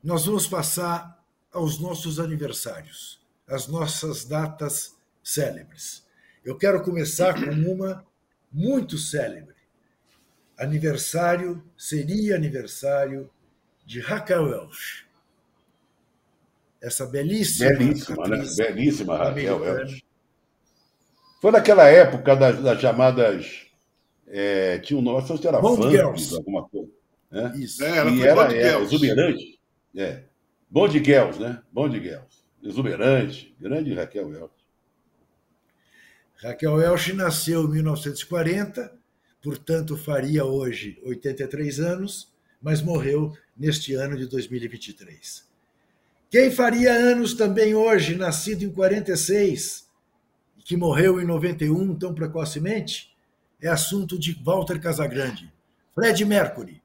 Nós vamos passar aos nossos aniversários as nossas datas célebres. Eu quero começar com uma muito célebre. Aniversário, seria aniversário de Raquel Welch. Essa belíssima. Belíssima, né? Belíssima Raquel Welch. Foi naquela época das, das chamadas. É, tinha um nome, não sei se era Bond Girls. alguma coisa. Né? Isso. É, ela e foi era, Bond era Girls. exuberante. É. Bond Girls, né? Bond Girls exuberante, grande Raquel Welch. Raquel Welch nasceu em 1940, portanto faria hoje 83 anos, mas morreu neste ano de 2023. Quem faria anos também hoje, nascido em 46, que morreu em 91 tão precocemente, é assunto de Walter Casagrande. Fred Mercury.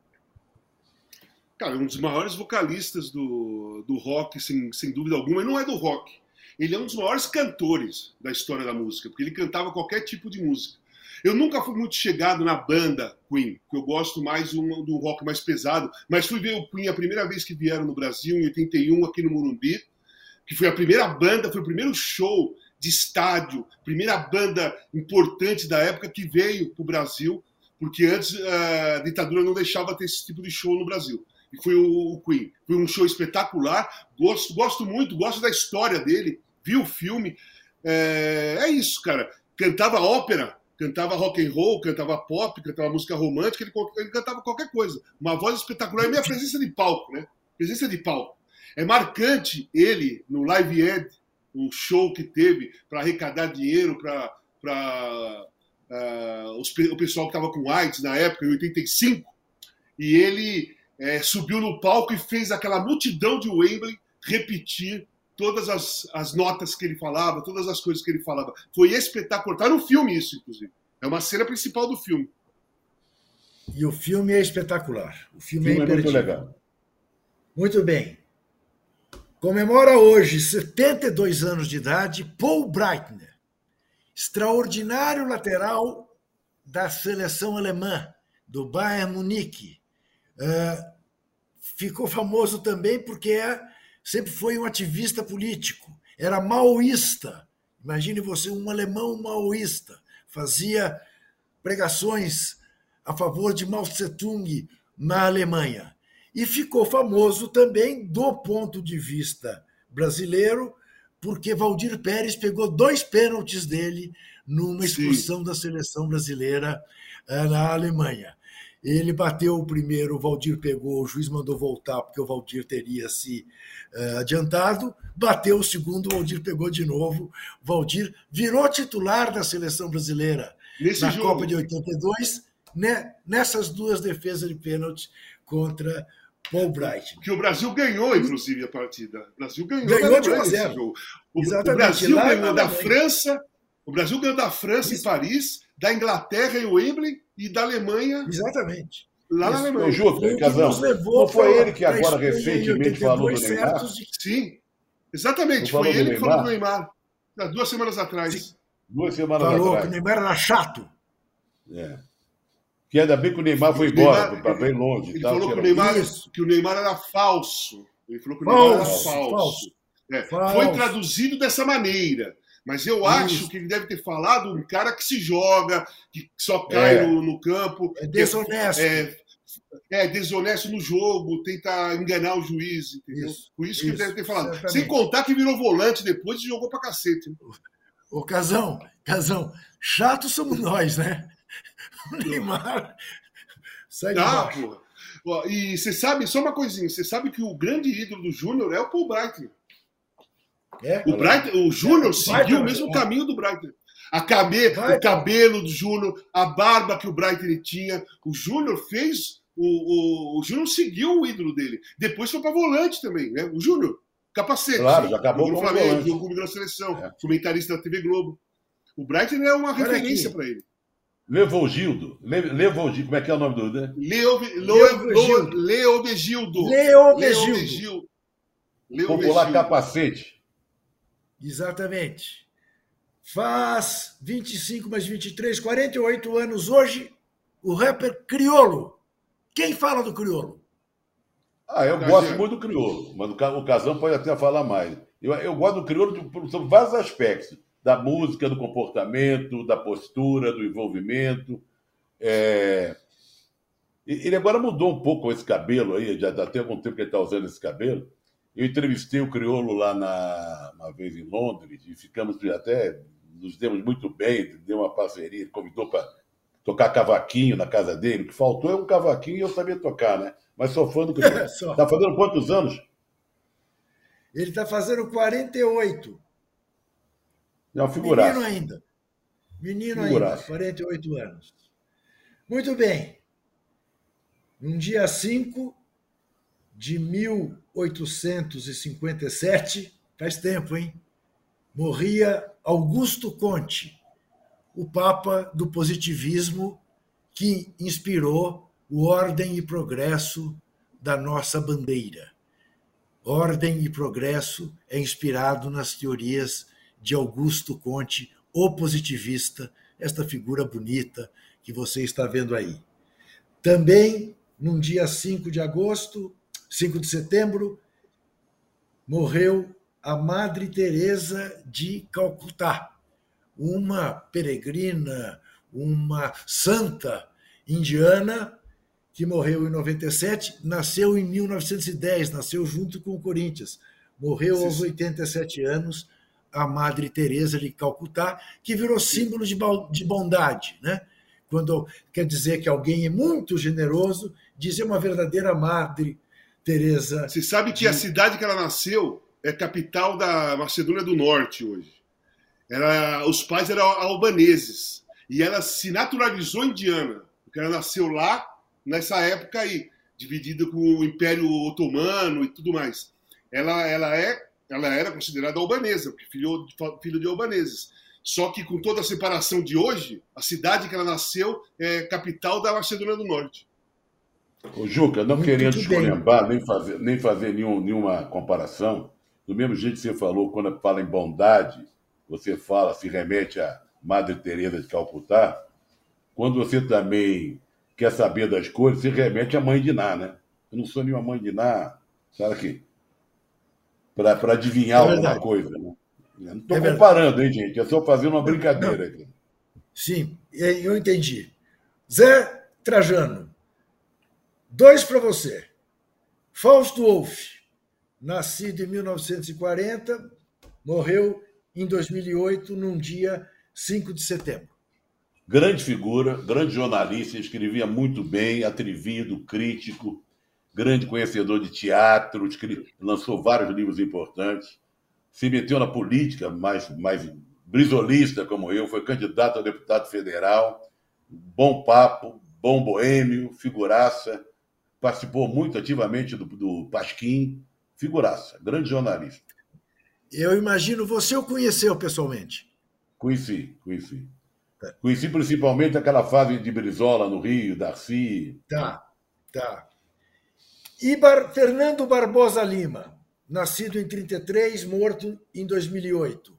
Cara, um dos maiores vocalistas do, do rock, sem, sem dúvida alguma, e não é do rock. Ele é um dos maiores cantores da história da música, porque ele cantava qualquer tipo de música. Eu nunca fui muito chegado na banda Queen, que eu gosto mais do, do rock mais pesado, mas fui ver o Queen a primeira vez que vieram no Brasil, em 81, aqui no Morumbi, que foi a primeira banda, foi o primeiro show de estádio, primeira banda importante da época que veio para o Brasil, porque antes eh, a ditadura não deixava ter esse tipo de show no Brasil. E foi o Queen. Foi um show espetacular. Gosto, gosto muito, gosto da história dele. Vi o filme. É, é isso, cara. Cantava ópera, cantava rock and roll, cantava pop, cantava música romântica, ele, ele cantava qualquer coisa. Uma voz espetacular. E minha presença de palco, né? Presença de palco. É marcante ele no Live Ed, um show que teve para arrecadar dinheiro para uh, o pessoal que estava com AIDS na época, em 85, e ele é, subiu no palco e fez aquela multidão de Wembley repetir todas as, as notas que ele falava, todas as coisas que ele falava. Foi espetacular. Está no filme isso, inclusive. É uma cena principal do filme. E o filme é espetacular. O filme, o filme é, é muito legal. Muito bem. Comemora hoje 72 anos de idade Paul Breitner, extraordinário lateral da seleção alemã, do Bayern Munique. Uh, ficou famoso também porque é, sempre foi um ativista político, era maoísta. Imagine você, um alemão maoísta, fazia pregações a favor de Mao Tse-tung na Alemanha e ficou famoso também do ponto de vista brasileiro, porque Valdir Pérez pegou dois pênaltis dele numa expulsão Sim. da seleção brasileira eh, na Alemanha. Ele bateu o primeiro, o Valdir pegou, o juiz mandou voltar porque o Valdir teria se uh, adiantado. Bateu o segundo, o Valdir pegou de novo. O Valdir virou titular da seleção brasileira Nesse na jogo. Copa de 82, né, nessas duas defesas de pênalti contra Paul Bright. Que o Brasil ganhou, inclusive, a partida. O Brasil ganhou, ganhou de 1 a 0. O, Brasil ganhou da França, o Brasil ganhou da França Isso. em Paris, da Inglaterra em Wembley e da Alemanha. Exatamente. Lá Isso. na Alemanha. Justo, Casão. Não foi ele que agora recentemente falou do Neymar? De... Sim, exatamente. Foi ele que falou do Neymar. Duas semanas atrás. Sim. Duas semanas falou atrás. Falou que o Neymar era chato. É. Que ainda bem que o Neymar foi embora, para bem longe. Ele tal, falou que o, Neymar, que o, Neymar, era falso. Ele falou que o Neymar era falso. falso. É, falso. Foi traduzido dessa maneira. Mas eu Isso. acho que ele deve ter falado um cara que se joga, que só cai é. no, no, campo. É desonesto. É, é, desonesto no jogo, tenta enganar o juiz, entendeu? Isso, Por isso, isso que ele deve ter falado. Exatamente. Sem contar que virou volante depois e jogou pra cacete. Ô, Casão, Casão, chato somos nós, né? O Neymar sai de ah, pô. E você sabe, só uma coisinha, você sabe que o grande ídolo do Júnior é o Paul Brighton. É, o, Bright, o Júnior é, seguiu o mesmo é. caminho do Brighton. A cabe, o cabelo do Júnior, a barba que o Brighton tinha. O Júnior fez. O, o, o Júnior seguiu o ídolo dele. Depois foi para volante também, né? O Júnior, capacete. Claro, já acabou com o Flamengo, jogou comigo na seleção, é. comentarista da TV Globo. O Brighton é uma referência para ele. Leovogildo. Le, Leovogildo. Como é que é o nome do. Né? Leovegildo. Leovegildo. Leovegildo. Popular capacete. Exatamente. Faz 25 mais 23, 48 anos hoje, o rapper Criolo. Quem fala do Criolo? Ah, eu gosto muito do Criolo, mas o Casão pode até falar mais. Eu, eu gosto do Criolo por, por vários aspectos da música, do comportamento, da postura, do envolvimento. É... Ele agora mudou um pouco esse cabelo aí, já tem algum tempo que ele está usando esse cabelo. Eu entrevistei o Criolo lá na, uma vez em Londres e ficamos até, nos demos muito bem, deu uma parceria, convidou para tocar cavaquinho na casa dele. O que faltou é um cavaquinho e eu sabia tocar, né? Mas sou fã do Criolo. Está fazendo quantos anos? Ele está fazendo 48. É uma figuraça. Menino ainda. Menino figuraça. ainda, 48 anos. Muito bem. Um dia 5 de 1857, faz tempo, hein? Morria Augusto Conte, o Papa do positivismo que inspirou o Ordem e Progresso da nossa bandeira. Ordem e Progresso é inspirado nas teorias de Augusto Conte, o positivista, esta figura bonita que você está vendo aí. Também, num dia 5 de agosto, 5 de setembro, morreu a Madre Teresa de Calcutá, uma peregrina, uma santa indiana que morreu em 97, nasceu em 1910, nasceu junto com o Corinthians. Morreu aos 87 anos a Madre Teresa de Calcutá, que virou símbolo de bondade, né? Quando quer dizer que alguém é muito generoso, dizer uma verdadeira Madre Teresa. Você sabe que de... a cidade que ela nasceu é capital da Macedônia do Norte hoje. Era, os pais eram albaneses e ela se naturalizou indiana, porque ela nasceu lá nessa época aí, dividida com o Império Otomano e tudo mais. Ela, ela é ela era considerada albanesa, porque filho, filho de albaneses. Só que com toda a separação de hoje, a cidade que ela nasceu é capital da Macedônia do Norte. Ô, Juca, não Muito querendo escolhambar, nem fazer, nem fazer nenhum, nenhuma comparação, do mesmo jeito que você falou, quando fala em bondade, você fala, se remete a Madre Teresa de Calcutá, quando você também quer saber das coisas, se remete à mãe de Ná, né? Eu não sou nenhuma mãe de Ná, sabe aqui? para adivinhar é alguma coisa. Né? não estou é comparando, hein, gente? Eu estou fazendo uma brincadeira aqui. Sim, eu entendi. Zé Trajano, dois para você. Fausto Wolff, nascido em 1940, morreu em 2008, num dia 5 de setembro. Grande figura, grande jornalista, escrevia muito bem, atrevido, crítico, grande conhecedor de teatro, lançou vários livros importantes, se meteu na política, mais, mais brisolista como eu, foi candidato a deputado federal, bom papo, bom boêmio, figuraça, participou muito ativamente do, do Pasquim, figuraça, grande jornalista. Eu imagino, você o conheceu pessoalmente? Conheci, conheci. Tá. Conheci principalmente aquela fase de Brizola no Rio, Darcy. Tá, tá. E Fernando Barbosa Lima, nascido em 33, morto em 2008.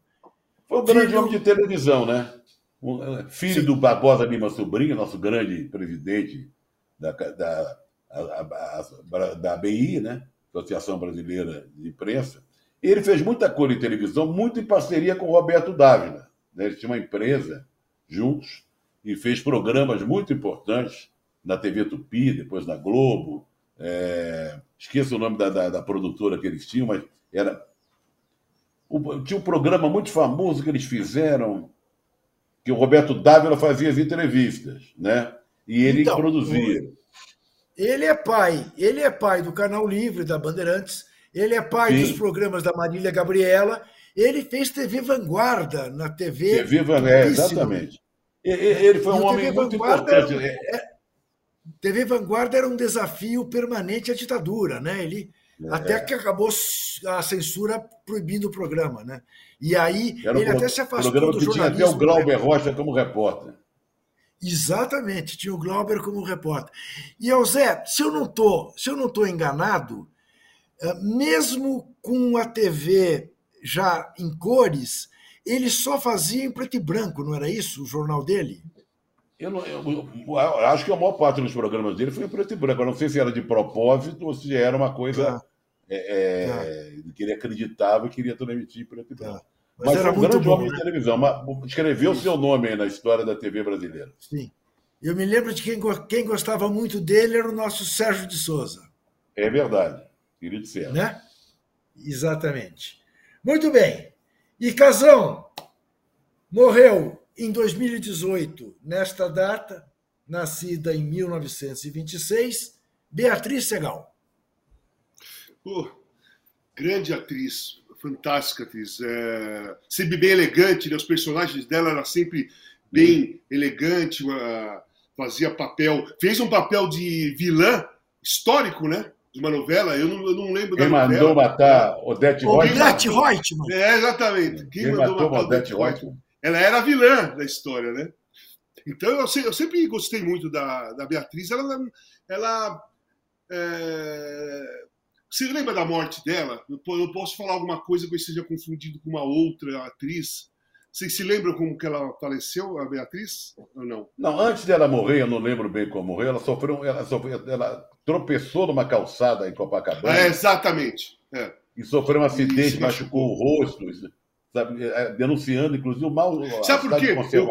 Foi um grande filho... homem de televisão, né? Um, filho Sim. do Barbosa Lima Sobrinho, nosso grande presidente da, da, a, a, a, da ABI, né? Associação Brasileira de Imprensa. Ele fez muita coisa em televisão, muito em parceria com o Roberto Dávila. Né? Eles tinham uma empresa juntos e fez programas muito importantes na TV Tupi, depois na Globo, é, esqueço o nome da, da, da, produtora que eles tinham, mas era. O, tinha um programa muito famoso que eles fizeram, que o Roberto Dávila fazia as entrevistas, né? E ele então, produzia. Ele é pai, ele é pai do Canal Livre, da Bandeirantes, ele é pai Sim. dos programas da Marília Gabriela, ele fez TV Vanguarda na TV. TV Vanguarda, é, exatamente. Ele foi um homem muito importante. É, é TV Vanguarda era um desafio permanente à ditadura, né? Ele é. até que acabou a censura proibindo o programa, né? E aí era ele um até se afastou do jornalismo. Tinha até o Glauber né? Rocha como repórter. Exatamente, tinha o Glauber como repórter. E ao Zé, se eu não tô, se eu não tô enganado, eh, mesmo com a TV já em cores, ele só fazia em preto e branco, não era isso? O jornal dele? Eu, não, eu, eu, acho que a maior parte dos programas dele foi em preto e branco. Eu não sei se era de propósito ou se era uma coisa tá. é, é, tá. que ele acreditava e queria transmitir em preto e branco. Tá. Mas, Mas era um grande bom, homem né? de televisão. Escreveu o seu nome aí na história da TV brasileira. Sim. Eu me lembro de quem, quem gostava muito dele era o nosso Sérgio de Souza. É verdade. Querido Sérgio. Né? Exatamente. Muito bem. E Casão morreu em 2018, nesta data, nascida em 1926, Beatriz Segal. grande atriz, fantástica atriz. É, sempre bem elegante, né? os personagens dela eram sempre bem elegante, uma, fazia papel. Fez um papel de vilã histórico, né? de uma novela, eu não, eu não lembro Quem da mandou novela. matar Odete Reutemann? Odete Reutemann. É, exatamente. Quem, Quem mandou matou matar Odete Reutemann? Ela era a vilã da história, né? Então eu, eu sempre gostei muito da, da Beatriz. Ela, ela é, você lembra da morte dela? Eu po- eu posso falar alguma coisa que eu esteja confundido com uma outra atriz. Vocês se lembram como que ela faleceu, a Beatriz? Ou não? Não, antes dela morrer, eu não lembro bem como morreu, ela sofreu, ela sofreu, ela tropeçou numa calçada em Copacabana É, exatamente. É. e sofreu um acidente, Isso, machucou o rosto, sabe, é, denunciando inclusive o mal. Sabe por quê? Eu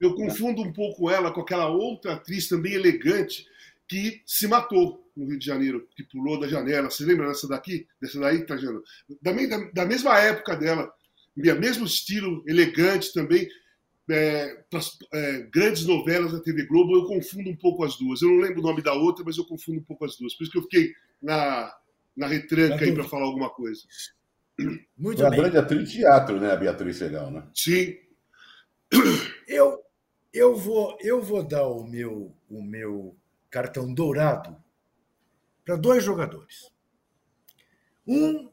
eu confundo um pouco ela com aquela outra atriz também elegante que se matou no Rio de Janeiro, que pulou da janela. Você lembra dessa daqui? Dessa daí, Trajano? Da, me- da, da mesma época dela, me- mesmo estilo, elegante também. é, pras- é, grandes novelas da TV Globo, eu confundo um pouco as duas. Eu não lembro o nome da outra, mas eu confundo um pouco as duas. Por isso que eu fiquei na, na retranca aí para falar alguma coisa. Muito uma bem. grande atriz de teatro, né, a Beatriz Segal, né? Sim, Eu, eu, vou, eu vou dar o meu, o meu cartão dourado para dois jogadores. Um,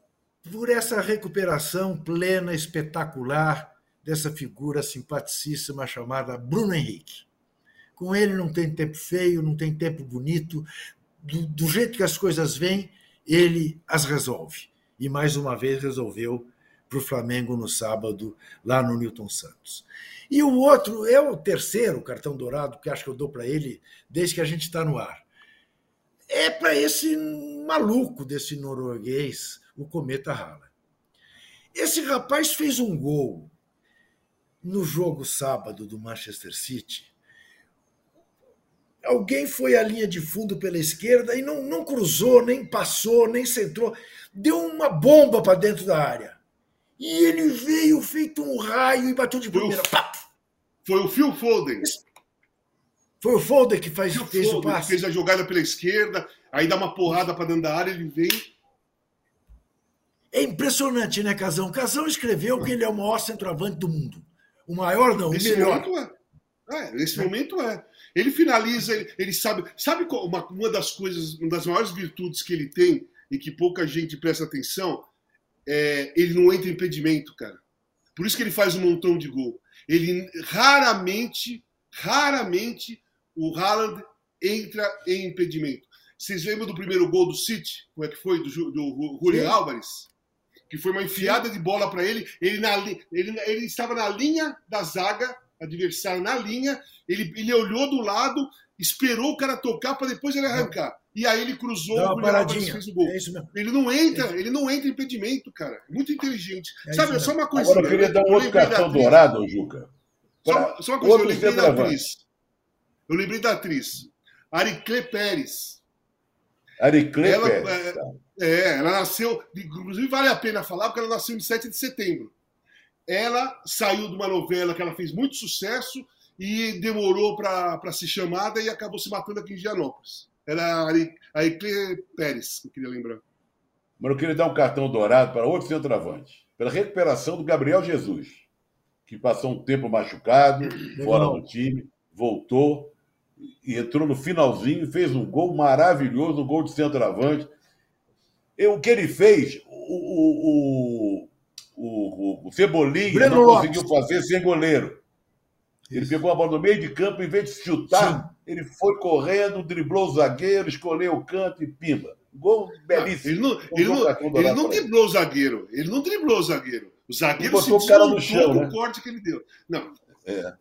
por essa recuperação plena, espetacular dessa figura simpaticíssima chamada Bruno Henrique. Com ele não tem tempo feio, não tem tempo bonito. Do, do jeito que as coisas vêm, ele as resolve. E mais uma vez resolveu para o Flamengo no sábado, lá no Newton Santos. E o outro é o terceiro cartão dourado que acho que eu dou para ele desde que a gente está no ar. É para esse maluco desse norueguês, o Cometa Hala. Esse rapaz fez um gol no jogo sábado do Manchester City. Alguém foi à linha de fundo pela esquerda e não, não cruzou, nem passou, nem centrou. Deu uma bomba para dentro da área. E ele veio feito um raio e bateu de primeira. Pá! foi o Phil Foden. Foi o Folder que faz, Phil fez o Foden passe. fez a jogada pela esquerda, aí dá uma porrada para dentro da área, ele vem. É impressionante, né, Casão? Casão escreveu que ele é o maior centroavante do mundo. O maior não, o Nesse melhor. momento é. É, nesse momento é. Ele finaliza, ele, ele sabe. Sabe qual- uma, uma das coisas, uma das maiores virtudes que ele tem e que pouca gente presta atenção? É, ele não entra em impedimento, cara. Por isso que ele faz um montão de gol. Ele raramente, raramente, o Haaland entra em impedimento. Vocês lembram do primeiro gol do City? Como é que foi? Do, do Julian Sim. Álvares? Que foi uma enfiada de bola para ele. Ele, na ele, ele estava na linha da zaga, adversário na linha. Ele, ele olhou do lado, esperou o cara tocar para depois ele arrancar. E aí ele cruzou, Dá o uma Julian Álvares paradinha. fez o gol. É isso mesmo. Ele não entra, ele não entra em impedimento, cara. Muito inteligente. É Sabe, isso só uma coisinha. Agora eu queria dar um eu outro cartão dourado, Juca. Só, só uma coisa, eu Outro lembrei da atriz. Eu lembrei da atriz. Aricle Pérez. Aricle Ela, Pérez. é, tá. É, ela nasceu, inclusive vale a pena falar, porque ela nasceu em 7 de setembro. Ela saiu de uma novela que ela fez muito sucesso e demorou para ser chamada e acabou se matando aqui em Gianópolis. Era a Aricle Pérez, que eu queria lembrar. Mas eu queria dar um cartão dourado para outro centroavante. Pela recuperação do Gabriel Jesus, que passou um tempo machucado, fora do time, voltou e entrou no finalzinho fez um gol maravilhoso, um gol de centroavante. E o que ele fez, o, o, o, o, Cebolinha Breno não Lopes. conseguiu fazer sem goleiro. Ele pegou a bola no meio de campo, em vez de chutar, ele foi correndo, driblou o zagueiro, escolheu o canto e pimba. Gol belíssimo. Ele não, ele não, ele não driblou o zagueiro. Ele não driblou o zagueiro. O zagueiro se o cara no chão, com né? o corte que ele deu. Não, É.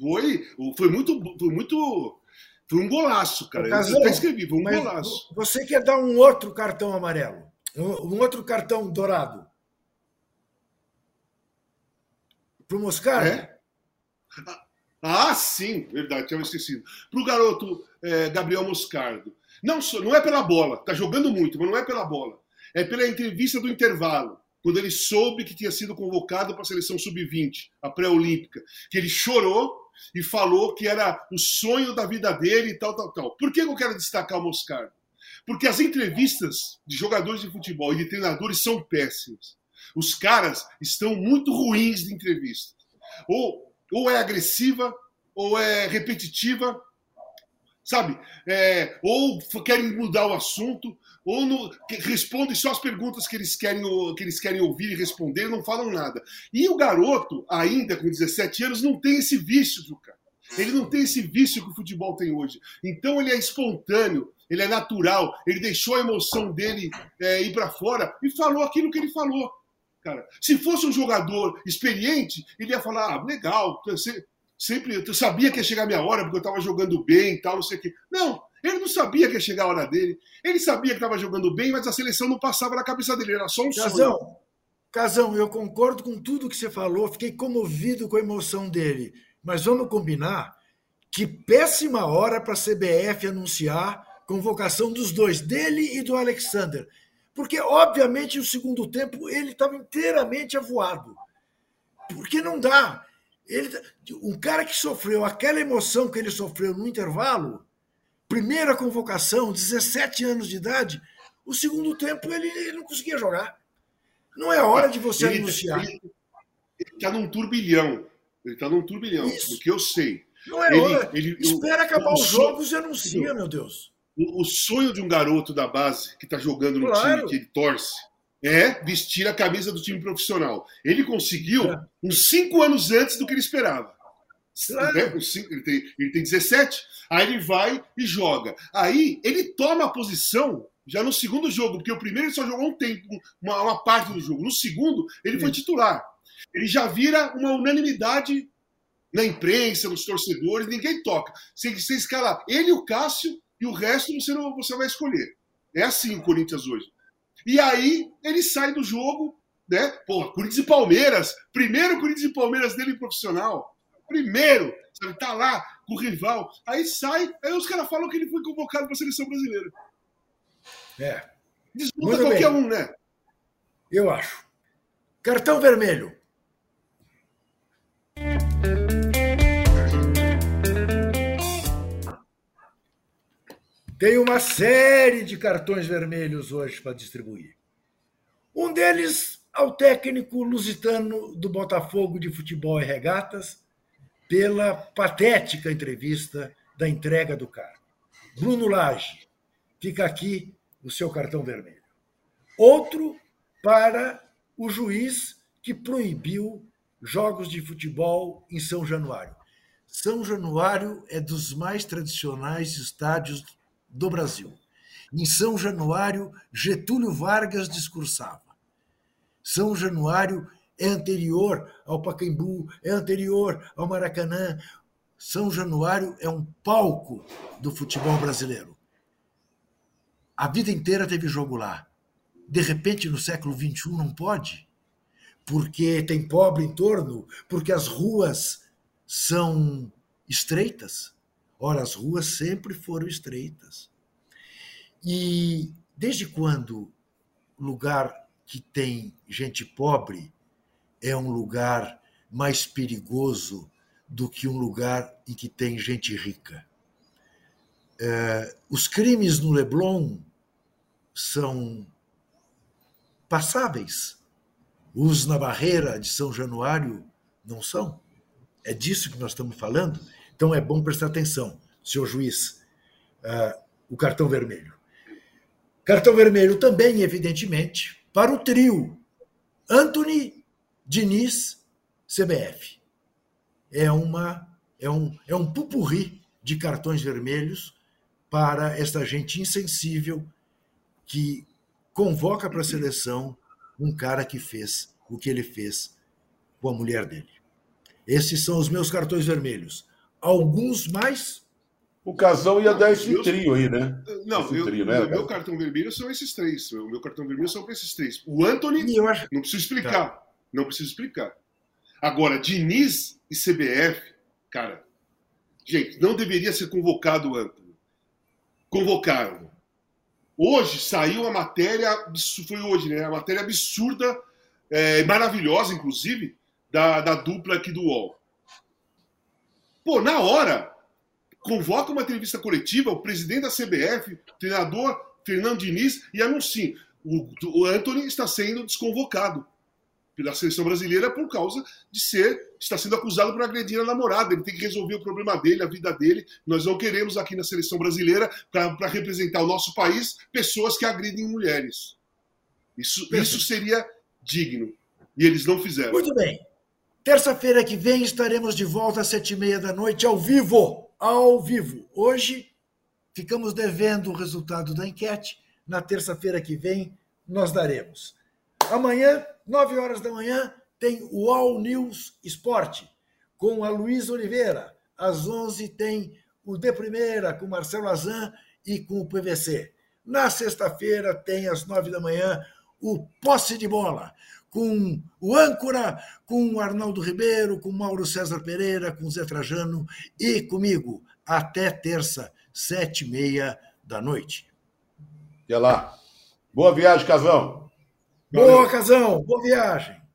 foi, foi muito. Foi muito. Foi um golaço, cara. Eu até escrevi, foi um golaço. você quer dar um outro cartão amarelo? Um, outro cartão dourado? Pro Moscardo? É? Ah, sim, verdade, tinha esquecido. Para o garoto é, Gabriel Moscardo. Não, não é pela bola, tá jogando muito, mas não é pela bola. É pela entrevista do intervalo, quando ele soube que tinha sido convocado para a seleção sub-20, a pré-olímpica, que ele chorou e falou que era o sonho da vida dele e tal, tal, tal. Por que eu quero destacar o Moscardo? Porque as entrevistas de jogadores de futebol e de treinadores são péssimas. Os caras estão muito ruins de entrevista. Ou, ou é agressiva, ou é repetitiva. Sabe? É, ou querem mudar o assunto, ou no, respondem só as perguntas que eles, querem, que eles querem ouvir e responder, não falam nada. E o garoto, ainda com 17 anos, não tem esse vício, cara. Ele não tem esse vício que o futebol tem hoje. Então ele é espontâneo, ele é natural, ele deixou a emoção dele é, ir para fora e falou aquilo que ele falou. Cara, se fosse um jogador experiente, ele ia falar: ah, legal, sempre eu sabia que ia chegar a minha hora porque eu estava jogando bem e tal, não sei o quê. Não, ele não sabia que ia chegar a hora dele. Ele sabia que estava jogando bem, mas a seleção não passava na cabeça dele, era só um Casão, sonho. Casão, eu concordo com tudo que você falou, fiquei comovido com a emoção dele. Mas vamos combinar que péssima hora para a CBF anunciar convocação dos dois, dele e do Alexander. Porque, obviamente, no segundo tempo ele estava inteiramente avoado. Porque não dá. Ele, um cara que sofreu aquela emoção que ele sofreu no intervalo, primeira convocação, 17 anos de idade, o segundo tempo ele, ele não conseguia jogar. Não é hora de você ele, anunciar. Ele está num turbilhão. Ele está num turbilhão, Isso. do que eu sei. Não é ele, hora. Ele, Espera eu, acabar os jogos e anuncia, meu Deus. O, o, sonho de um garoto da base que está jogando no claro. time que ele torce é vestir a camisa do time profissional. Ele conseguiu é. uns cinco anos antes do que ele esperava. Claro. Né? Ele, tem, ele tem 17, aí ele vai e joga. Aí ele toma a posição já no segundo jogo, porque o primeiro ele só jogou um tempo, uma, uma parte do jogo. No segundo, ele foi titular. Ele já vira uma unanimidade na imprensa, nos torcedores, ninguém toca. Você, você escala ele, o Cássio e o resto você, não, você vai escolher. É assim o Corinthians hoje. E aí ele sai do jogo, né? Pô, Corinthians e Palmeiras. Primeiro Corinthians e Palmeiras dele profissional. Primeiro, sabe? Tá lá com o rival. Aí sai, aí os caras falam que ele foi convocado para a seleção brasileira. É. Desmonta qualquer bem. um, né? Eu acho. Cartão vermelho. Tem uma série de cartões vermelhos hoje para distribuir. Um deles ao técnico lusitano do Botafogo de Futebol e Regatas, pela patética entrevista da entrega do cargo. Bruno Lage, fica aqui o seu cartão vermelho. Outro para o juiz que proibiu jogos de futebol em São Januário. São Januário é dos mais tradicionais estádios do Brasil. Em São Januário, Getúlio Vargas discursava. São Januário é anterior ao Pacaembu, é anterior ao Maracanã. São Januário é um palco do futebol brasileiro. A vida inteira teve jogo lá. De repente, no século XXI, não pode, porque tem pobre em torno, porque as ruas são estreitas. Ora, as ruas sempre foram estreitas. E desde quando lugar que tem gente pobre é um lugar mais perigoso do que um lugar em que tem gente rica? É, os crimes no Leblon são passáveis. Os na barreira de São Januário não são. É disso que nós estamos falando. Então é bom prestar atenção, senhor juiz, uh, o cartão vermelho. Cartão vermelho também, evidentemente, para o trio Anthony, Diniz, CBF. É, uma, é, um, é um pupurri de cartões vermelhos para essa gente insensível que convoca para a seleção um cara que fez o que ele fez com a mulher dele. Esses são os meus cartões vermelhos alguns mais. O Casão ia dar esse trio aí, né? Não, esse eu, trio, né? o meu cartão vermelho são esses três. O meu cartão vermelho são esses três. O Anthony, acho... não preciso explicar. Tá. Não preciso explicar. Agora, Diniz e CBF, cara, gente, não deveria ser convocado o Anthony. Convocaram. Hoje saiu a matéria, foi hoje, né? A matéria absurda, é, maravilhosa, inclusive, da, da dupla aqui do UOL. Pô, na hora, convoca uma entrevista coletiva, o presidente da CBF, o treinador Fernando Diniz, e anuncia: o, o Anthony está sendo desconvocado. pela seleção brasileira por causa de ser, está sendo acusado por agredir a namorada. Ele tem que resolver o problema dele, a vida dele. Nós não queremos aqui na seleção brasileira, para representar o nosso país, pessoas que agridem mulheres. Isso, isso seria digno. E eles não fizeram. Muito bem. Terça-feira que vem estaremos de volta às sete e meia da noite, ao vivo. Ao vivo. Hoje ficamos devendo o resultado da enquete. Na terça-feira que vem nós daremos. Amanhã, nove horas da manhã, tem o All News Esporte, com a Luiz Oliveira. Às onze tem o De Primeira, com Marcelo Azan e com o PVC. Na sexta-feira tem, às nove da manhã, o Posse de Bola, com o âncora, com o Arnaldo Ribeiro, com Mauro César Pereira, com Zé Trajano e comigo, até terça, sete e meia da noite. Até lá. Boa viagem, Casão. Boa, Casão. Boa viagem.